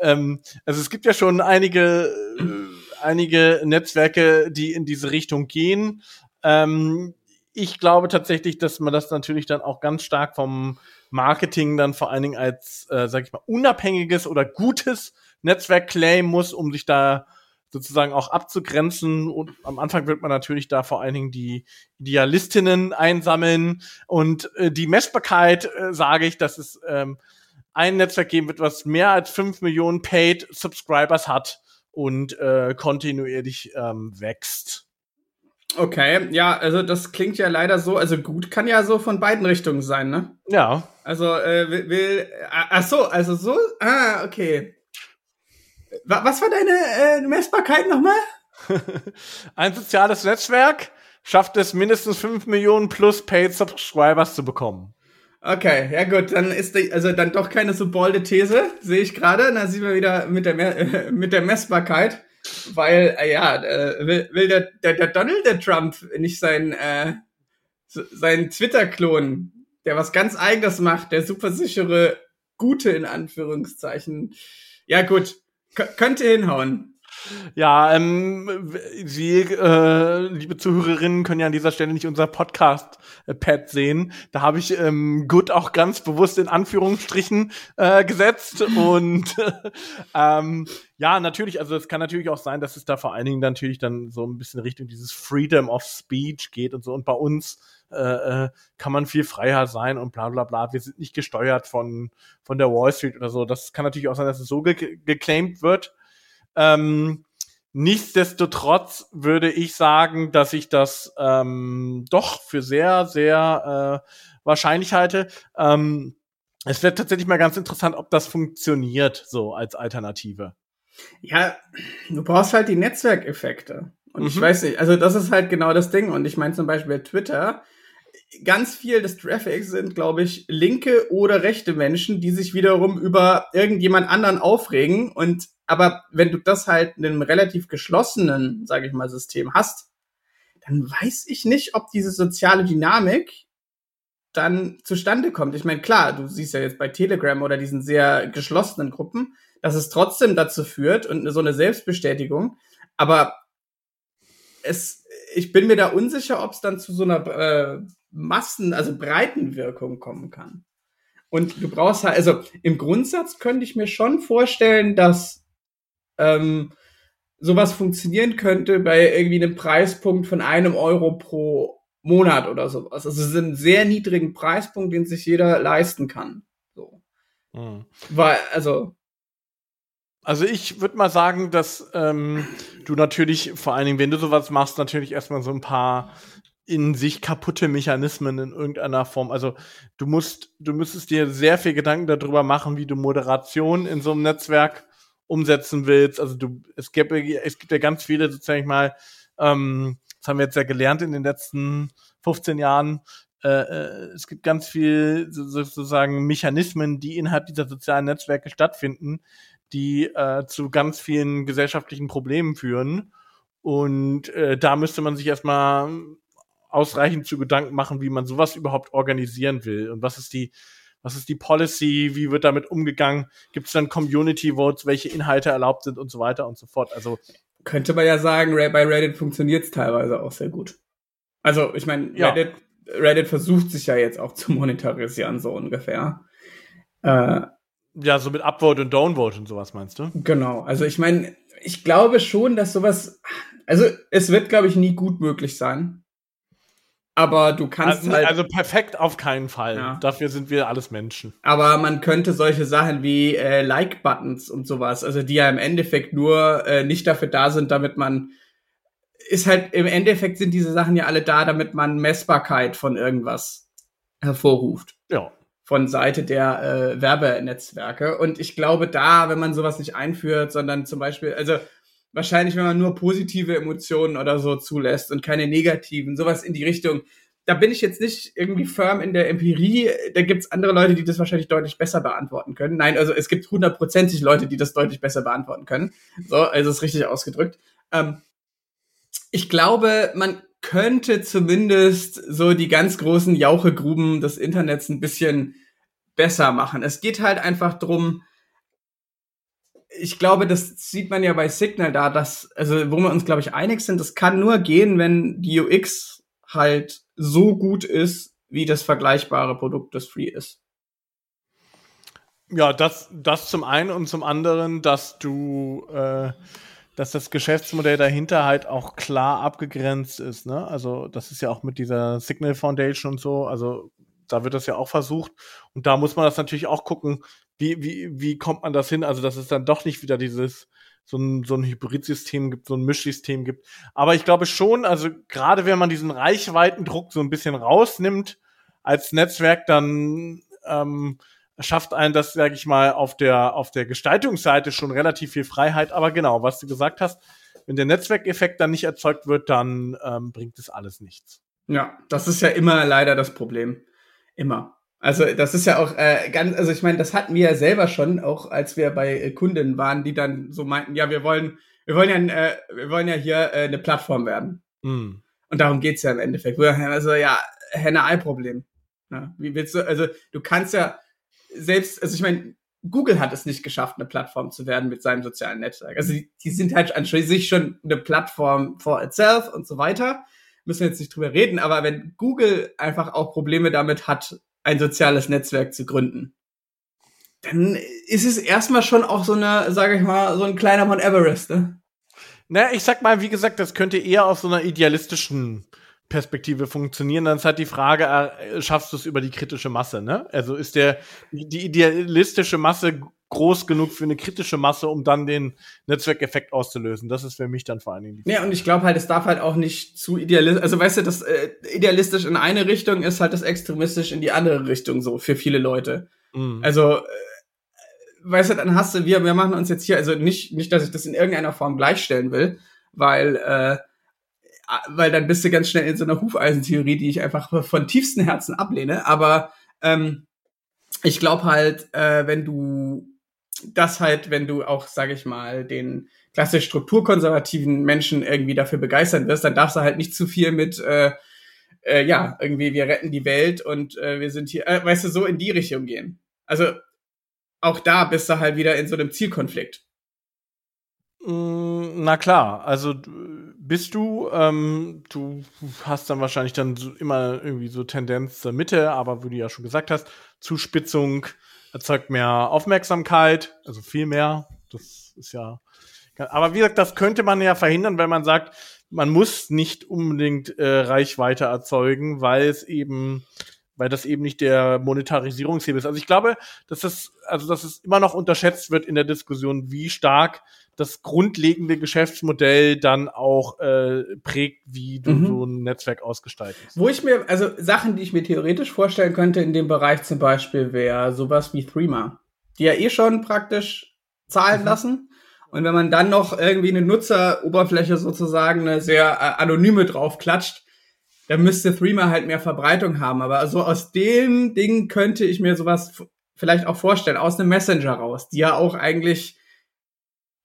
ähm, also es gibt ja schon einige, äh, einige Netzwerke, die in diese Richtung gehen. Ähm, ich glaube tatsächlich, dass man das natürlich dann auch ganz stark vom Marketing dann vor allen Dingen als, äh, sag ich mal, unabhängiges oder gutes Netzwerk claimen muss, um sich da sozusagen auch abzugrenzen. Und am Anfang wird man natürlich da vor allen Dingen die Idealistinnen einsammeln. Und äh, die Messbarkeit, äh, sage ich, dass es ähm, ein Netzwerk geben wird, was mehr als fünf Millionen Paid Subscribers hat und äh, kontinuierlich ähm, wächst. Okay, ja, also das klingt ja leider so, also gut kann ja so von beiden Richtungen sein, ne? Ja. Also äh, will, will ach so, also so, ah, okay. Was war deine äh, Messbarkeit nochmal? Ein soziales Netzwerk schafft es mindestens 5 Millionen plus Paid Subscribers zu bekommen. Okay, ja gut, dann ist die, also dann doch keine so bolde These, sehe ich gerade. Da sieht man wieder mit der, äh, mit der Messbarkeit, weil, äh, ja, äh, will, will der, der, der Donald der Trump nicht sein, äh, sein Twitter-Klon, der was ganz Eigenes macht, der super sichere, gute in Anführungszeichen. Ja gut, könnte hinhauen. Ja, ähm, Sie, äh, liebe Zuhörerinnen, können ja an dieser Stelle nicht unser Podcast-Pad sehen. Da habe ich ähm, Good auch ganz bewusst in Anführungsstrichen äh, gesetzt. Und ähm, ja, natürlich, also es kann natürlich auch sein, dass es da vor allen Dingen natürlich dann so ein bisschen Richtung dieses Freedom of Speech geht und so. Und bei uns äh, äh, kann man viel freier sein und bla bla bla. Wir sind nicht gesteuert von, von der Wall Street oder so. Das kann natürlich auch sein, dass es so ge geclaimed wird. Ähm, nichtsdestotrotz würde ich sagen, dass ich das ähm, doch für sehr, sehr äh, wahrscheinlich halte. Ähm, es wird tatsächlich mal ganz interessant, ob das funktioniert, so als Alternative. Ja, du brauchst halt die Netzwerkeffekte. Und mhm. ich weiß nicht, also das ist halt genau das Ding. Und ich meine zum Beispiel Twitter, ganz viel des Traffics sind, glaube ich, linke oder rechte Menschen, die sich wiederum über irgendjemand anderen aufregen. Und aber wenn du das halt in einem relativ geschlossenen, sage ich mal, System hast, dann weiß ich nicht, ob diese soziale Dynamik dann zustande kommt. Ich meine, klar, du siehst ja jetzt bei Telegram oder diesen sehr geschlossenen Gruppen, dass es trotzdem dazu führt und so eine Selbstbestätigung. Aber es, ich bin mir da unsicher, ob es dann zu so einer äh, Massen, also Breitenwirkung kommen kann. Und du brauchst halt, also im Grundsatz könnte ich mir schon vorstellen, dass ähm, sowas funktionieren könnte bei irgendwie einem Preispunkt von einem Euro pro Monat oder sowas. Also es ist ein sehr niedrigen Preispunkt, den sich jeder leisten kann. So. Mhm. Weil, also. Also ich würde mal sagen, dass ähm, du natürlich, vor allen Dingen, wenn du sowas machst, natürlich erstmal so ein paar in sich kaputte Mechanismen in irgendeiner Form. Also du musst, du müsstest dir sehr viel Gedanken darüber machen, wie du Moderation in so einem Netzwerk umsetzen willst. Also du, es gibt, es gibt ja ganz viele, sozusagen mal, ähm, das haben wir jetzt ja gelernt in den letzten 15 Jahren, äh, äh, es gibt ganz viel sozusagen Mechanismen, die innerhalb dieser sozialen Netzwerke stattfinden, die äh, zu ganz vielen gesellschaftlichen Problemen führen. Und äh, da müsste man sich erstmal ausreichend zu Gedanken machen, wie man sowas überhaupt organisieren will und was ist die was ist die Policy, wie wird damit umgegangen, gibt es dann Community Votes, welche Inhalte erlaubt sind und so weiter und so fort. Also könnte man ja sagen, bei Reddit funktioniert es teilweise auch sehr gut. Also ich meine, ja. Reddit, Reddit versucht sich ja jetzt auch zu monetarisieren, so ungefähr. Äh, ja, so mit Upvote und Downvote und sowas meinst du? Genau. Also ich meine, ich glaube schon, dass sowas, also es wird, glaube ich, nie gut möglich sein aber du kannst also, halt. Also perfekt auf keinen Fall. Ja. Dafür sind wir alles Menschen. Aber man könnte solche Sachen wie äh, Like-Buttons und sowas, also die ja im Endeffekt nur äh, nicht dafür da sind, damit man ist halt im Endeffekt sind diese Sachen ja alle da, damit man Messbarkeit von irgendwas hervorruft. Ja. Von Seite der äh, Werbenetzwerke. Und ich glaube, da, wenn man sowas nicht einführt, sondern zum Beispiel, also wahrscheinlich, wenn man nur positive Emotionen oder so zulässt und keine negativen, sowas in die Richtung. Da bin ich jetzt nicht irgendwie firm in der Empirie. Da gibt's andere Leute, die das wahrscheinlich deutlich besser beantworten können. Nein, also es gibt hundertprozentig Leute, die das deutlich besser beantworten können. So, also ist richtig ausgedrückt. Ähm, ich glaube, man könnte zumindest so die ganz großen Jauchegruben des Internets ein bisschen besser machen. Es geht halt einfach drum, ich glaube, das sieht man ja bei Signal da, dass, also wo wir uns, glaube ich, einig sind, das kann nur gehen, wenn die UX halt so gut ist, wie das vergleichbare Produkt, das Free ist. Ja, das, das zum einen und zum anderen, dass du, äh, dass das Geschäftsmodell dahinter halt auch klar abgegrenzt ist. Ne? Also das ist ja auch mit dieser Signal Foundation und so. Also da wird das ja auch versucht. Und da muss man das natürlich auch gucken, wie, wie, wie kommt man das hin? Also, dass es dann doch nicht wieder dieses, so ein, so ein Hybridsystem gibt, so ein Mischsystem gibt. Aber ich glaube schon, also gerade wenn man diesen Reichweitendruck so ein bisschen rausnimmt als Netzwerk, dann ähm, schafft einen das, sage ich mal, auf der, auf der Gestaltungsseite schon relativ viel Freiheit. Aber genau, was du gesagt hast, wenn der Netzwerkeffekt dann nicht erzeugt wird, dann ähm, bringt es alles nichts. Ja, das ist ja immer leider das Problem. Immer. Also das ist ja auch äh, ganz, also ich meine, das hatten wir ja selber schon, auch als wir bei äh, Kunden waren, die dann so meinten, ja, wir wollen, wir wollen ja, äh, wir wollen ja hier äh, eine Plattform werden. Mm. Und darum geht's ja im Endeffekt. Also ja, Henne-Ei-Problem. Ja, wie willst du, also du kannst ja selbst, also ich meine, Google hat es nicht geschafft, eine Plattform zu werden mit seinem sozialen Netzwerk. Also die, die sind halt an sich schon eine Plattform for itself und so weiter. Müssen wir jetzt nicht drüber reden, aber wenn Google einfach auch Probleme damit hat, ein soziales Netzwerk zu gründen. Dann ist es erstmal schon auch so eine, sage ich mal, so ein kleiner Mount Everest, ne? Naja, ich sag mal, wie gesagt, das könnte eher aus so einer idealistischen Perspektive funktionieren. Dann ist halt die Frage, äh, schaffst du es über die kritische Masse, ne? Also ist der, die idealistische Masse groß genug für eine kritische Masse, um dann den Netzwerkeffekt auszulösen. Das ist für mich dann vor allen Dingen die Ja, und ich glaube halt, es darf halt auch nicht zu idealistisch, also weißt du, das äh, idealistisch in eine Richtung ist halt das extremistisch in die andere Richtung so für viele Leute. Mhm. Also äh, weißt du, dann hast du, wir, wir machen uns jetzt hier, also nicht, nicht, dass ich das in irgendeiner Form gleichstellen will, weil, äh, weil dann bist du ganz schnell in so einer Hufeisentheorie, die ich einfach von tiefstem Herzen ablehne. Aber ähm, ich glaube halt, äh, wenn du das halt, wenn du auch, sage ich mal, den klassisch strukturkonservativen Menschen irgendwie dafür begeistern wirst, dann darfst du halt nicht zu viel mit, äh, äh, ja, irgendwie, wir retten die Welt und äh, wir sind hier, äh, weißt du, so in die Richtung gehen. Also auch da bist du halt wieder in so einem Zielkonflikt. Mm, na klar, also bist du, ähm, du hast dann wahrscheinlich dann so immer irgendwie so Tendenz zur Mitte, aber wie du ja schon gesagt hast, Zuspitzung, erzeugt mehr Aufmerksamkeit, also viel mehr. Das ist ja. Aber wie gesagt, das könnte man ja verhindern, wenn man sagt, man muss nicht unbedingt äh, Reichweite erzeugen, weil es eben, weil das eben nicht der Monetarisierungshebel ist. Also ich glaube, dass das, also dass es immer noch unterschätzt wird in der Diskussion, wie stark das grundlegende Geschäftsmodell dann auch äh, prägt, wie du mhm. so ein Netzwerk ausgestaltest. Wo ich mir, also Sachen, die ich mir theoretisch vorstellen könnte in dem Bereich zum Beispiel, wäre sowas wie Threema, die ja eh schon praktisch zahlen mhm. lassen. Und wenn man dann noch irgendwie eine Nutzeroberfläche sozusagen eine sehr äh, anonyme drauf klatscht, dann müsste Threema halt mehr Verbreitung haben. Aber so aus dem Ding könnte ich mir sowas vielleicht auch vorstellen, aus einem Messenger raus, die ja auch eigentlich,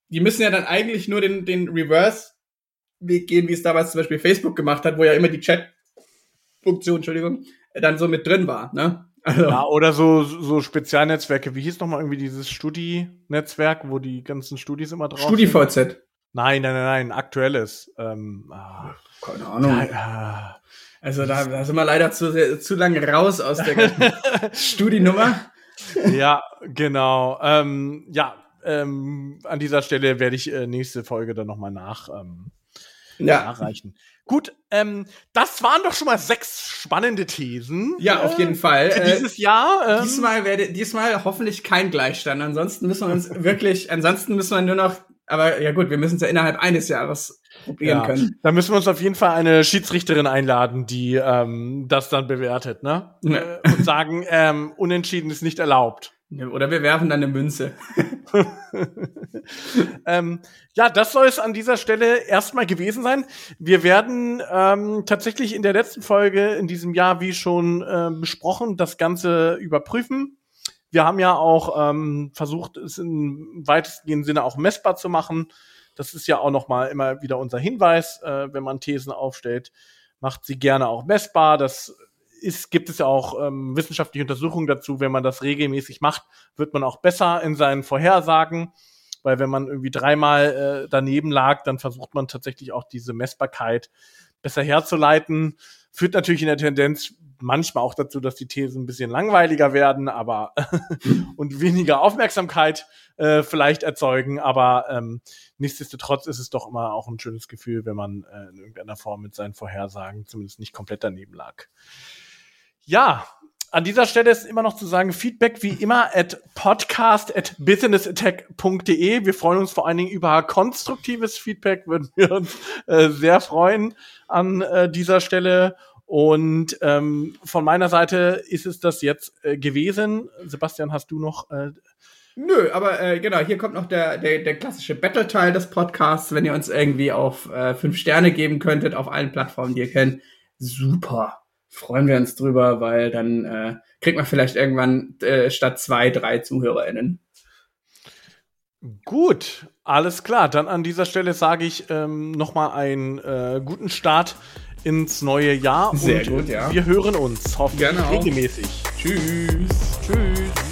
die müssen ja dann eigentlich nur den, den Reverse-Weg gehen, wie es damals zum Beispiel Facebook gemacht hat, wo ja immer die Chat-Funktion, Entschuldigung, dann so mit drin war, ne? Also. Ja, oder so, so Spezialnetzwerke. Wie hieß nochmal irgendwie dieses Studi-Netzwerk, wo die ganzen Studis immer drauf StudiVZ. Sind? Nein, nein, nein, nein, aktuelles. Ähm, ah. Keine Ahnung. Ja, ah. Also da, da sind wir leider zu, zu lange raus aus der Studinummer. ja, genau. Ähm, ja, ähm, an dieser Stelle werde ich äh, nächste Folge dann nochmal nach, ähm, ja. nachreichen. Gut, ähm, das waren doch schon mal sechs spannende Thesen. Ja, auf jeden Fall. Äh, dieses Jahr. Ähm, diesmal werde, diesmal hoffentlich kein Gleichstand. Ansonsten müssen wir uns wirklich, ansonsten müssen wir nur noch, aber ja gut, wir müssen es ja innerhalb eines Jahres probieren ja, können. Da müssen wir uns auf jeden Fall eine Schiedsrichterin einladen, die ähm, das dann bewertet, ne? Ja. Äh, und sagen, ähm, unentschieden ist nicht erlaubt. Oder wir werfen dann eine Münze. ähm, ja, das soll es an dieser Stelle erstmal gewesen sein. Wir werden ähm, tatsächlich in der letzten Folge in diesem Jahr, wie schon äh, besprochen, das Ganze überprüfen. Wir haben ja auch ähm, versucht, es in weitestgehenden Sinne auch messbar zu machen. Das ist ja auch noch mal immer wieder unser Hinweis, äh, wenn man Thesen aufstellt, macht sie gerne auch messbar. Das ist, gibt es ja auch ähm, wissenschaftliche Untersuchungen dazu, wenn man das regelmäßig macht, wird man auch besser in seinen Vorhersagen. Weil wenn man irgendwie dreimal äh, daneben lag, dann versucht man tatsächlich auch diese Messbarkeit besser herzuleiten. Führt natürlich in der Tendenz manchmal auch dazu, dass die Thesen ein bisschen langweiliger werden, aber und weniger Aufmerksamkeit äh, vielleicht erzeugen. Aber ähm, nichtsdestotrotz ist es doch immer auch ein schönes Gefühl, wenn man äh, in irgendeiner Form mit seinen Vorhersagen zumindest nicht komplett daneben lag. Ja, an dieser Stelle ist immer noch zu sagen, Feedback wie immer at podcast at businessattack.de. Wir freuen uns vor allen Dingen über konstruktives Feedback, würden wir uns äh, sehr freuen an äh, dieser Stelle. Und ähm, von meiner Seite ist es das jetzt äh, gewesen. Sebastian, hast du noch äh, Nö, aber äh, genau, hier kommt noch der, der, der klassische Battle-Teil des Podcasts. Wenn ihr uns irgendwie auf äh, fünf Sterne geben könntet, auf allen Plattformen, die ihr kennt, super freuen wir uns drüber, weil dann äh, kriegt man vielleicht irgendwann äh, statt zwei, drei ZuhörerInnen. Gut, alles klar. Dann an dieser Stelle sage ich ähm, nochmal einen äh, guten Start ins neue Jahr. Sehr gut, ja. Wir hören uns hoffentlich regelmäßig. Tschüss. Tschüss.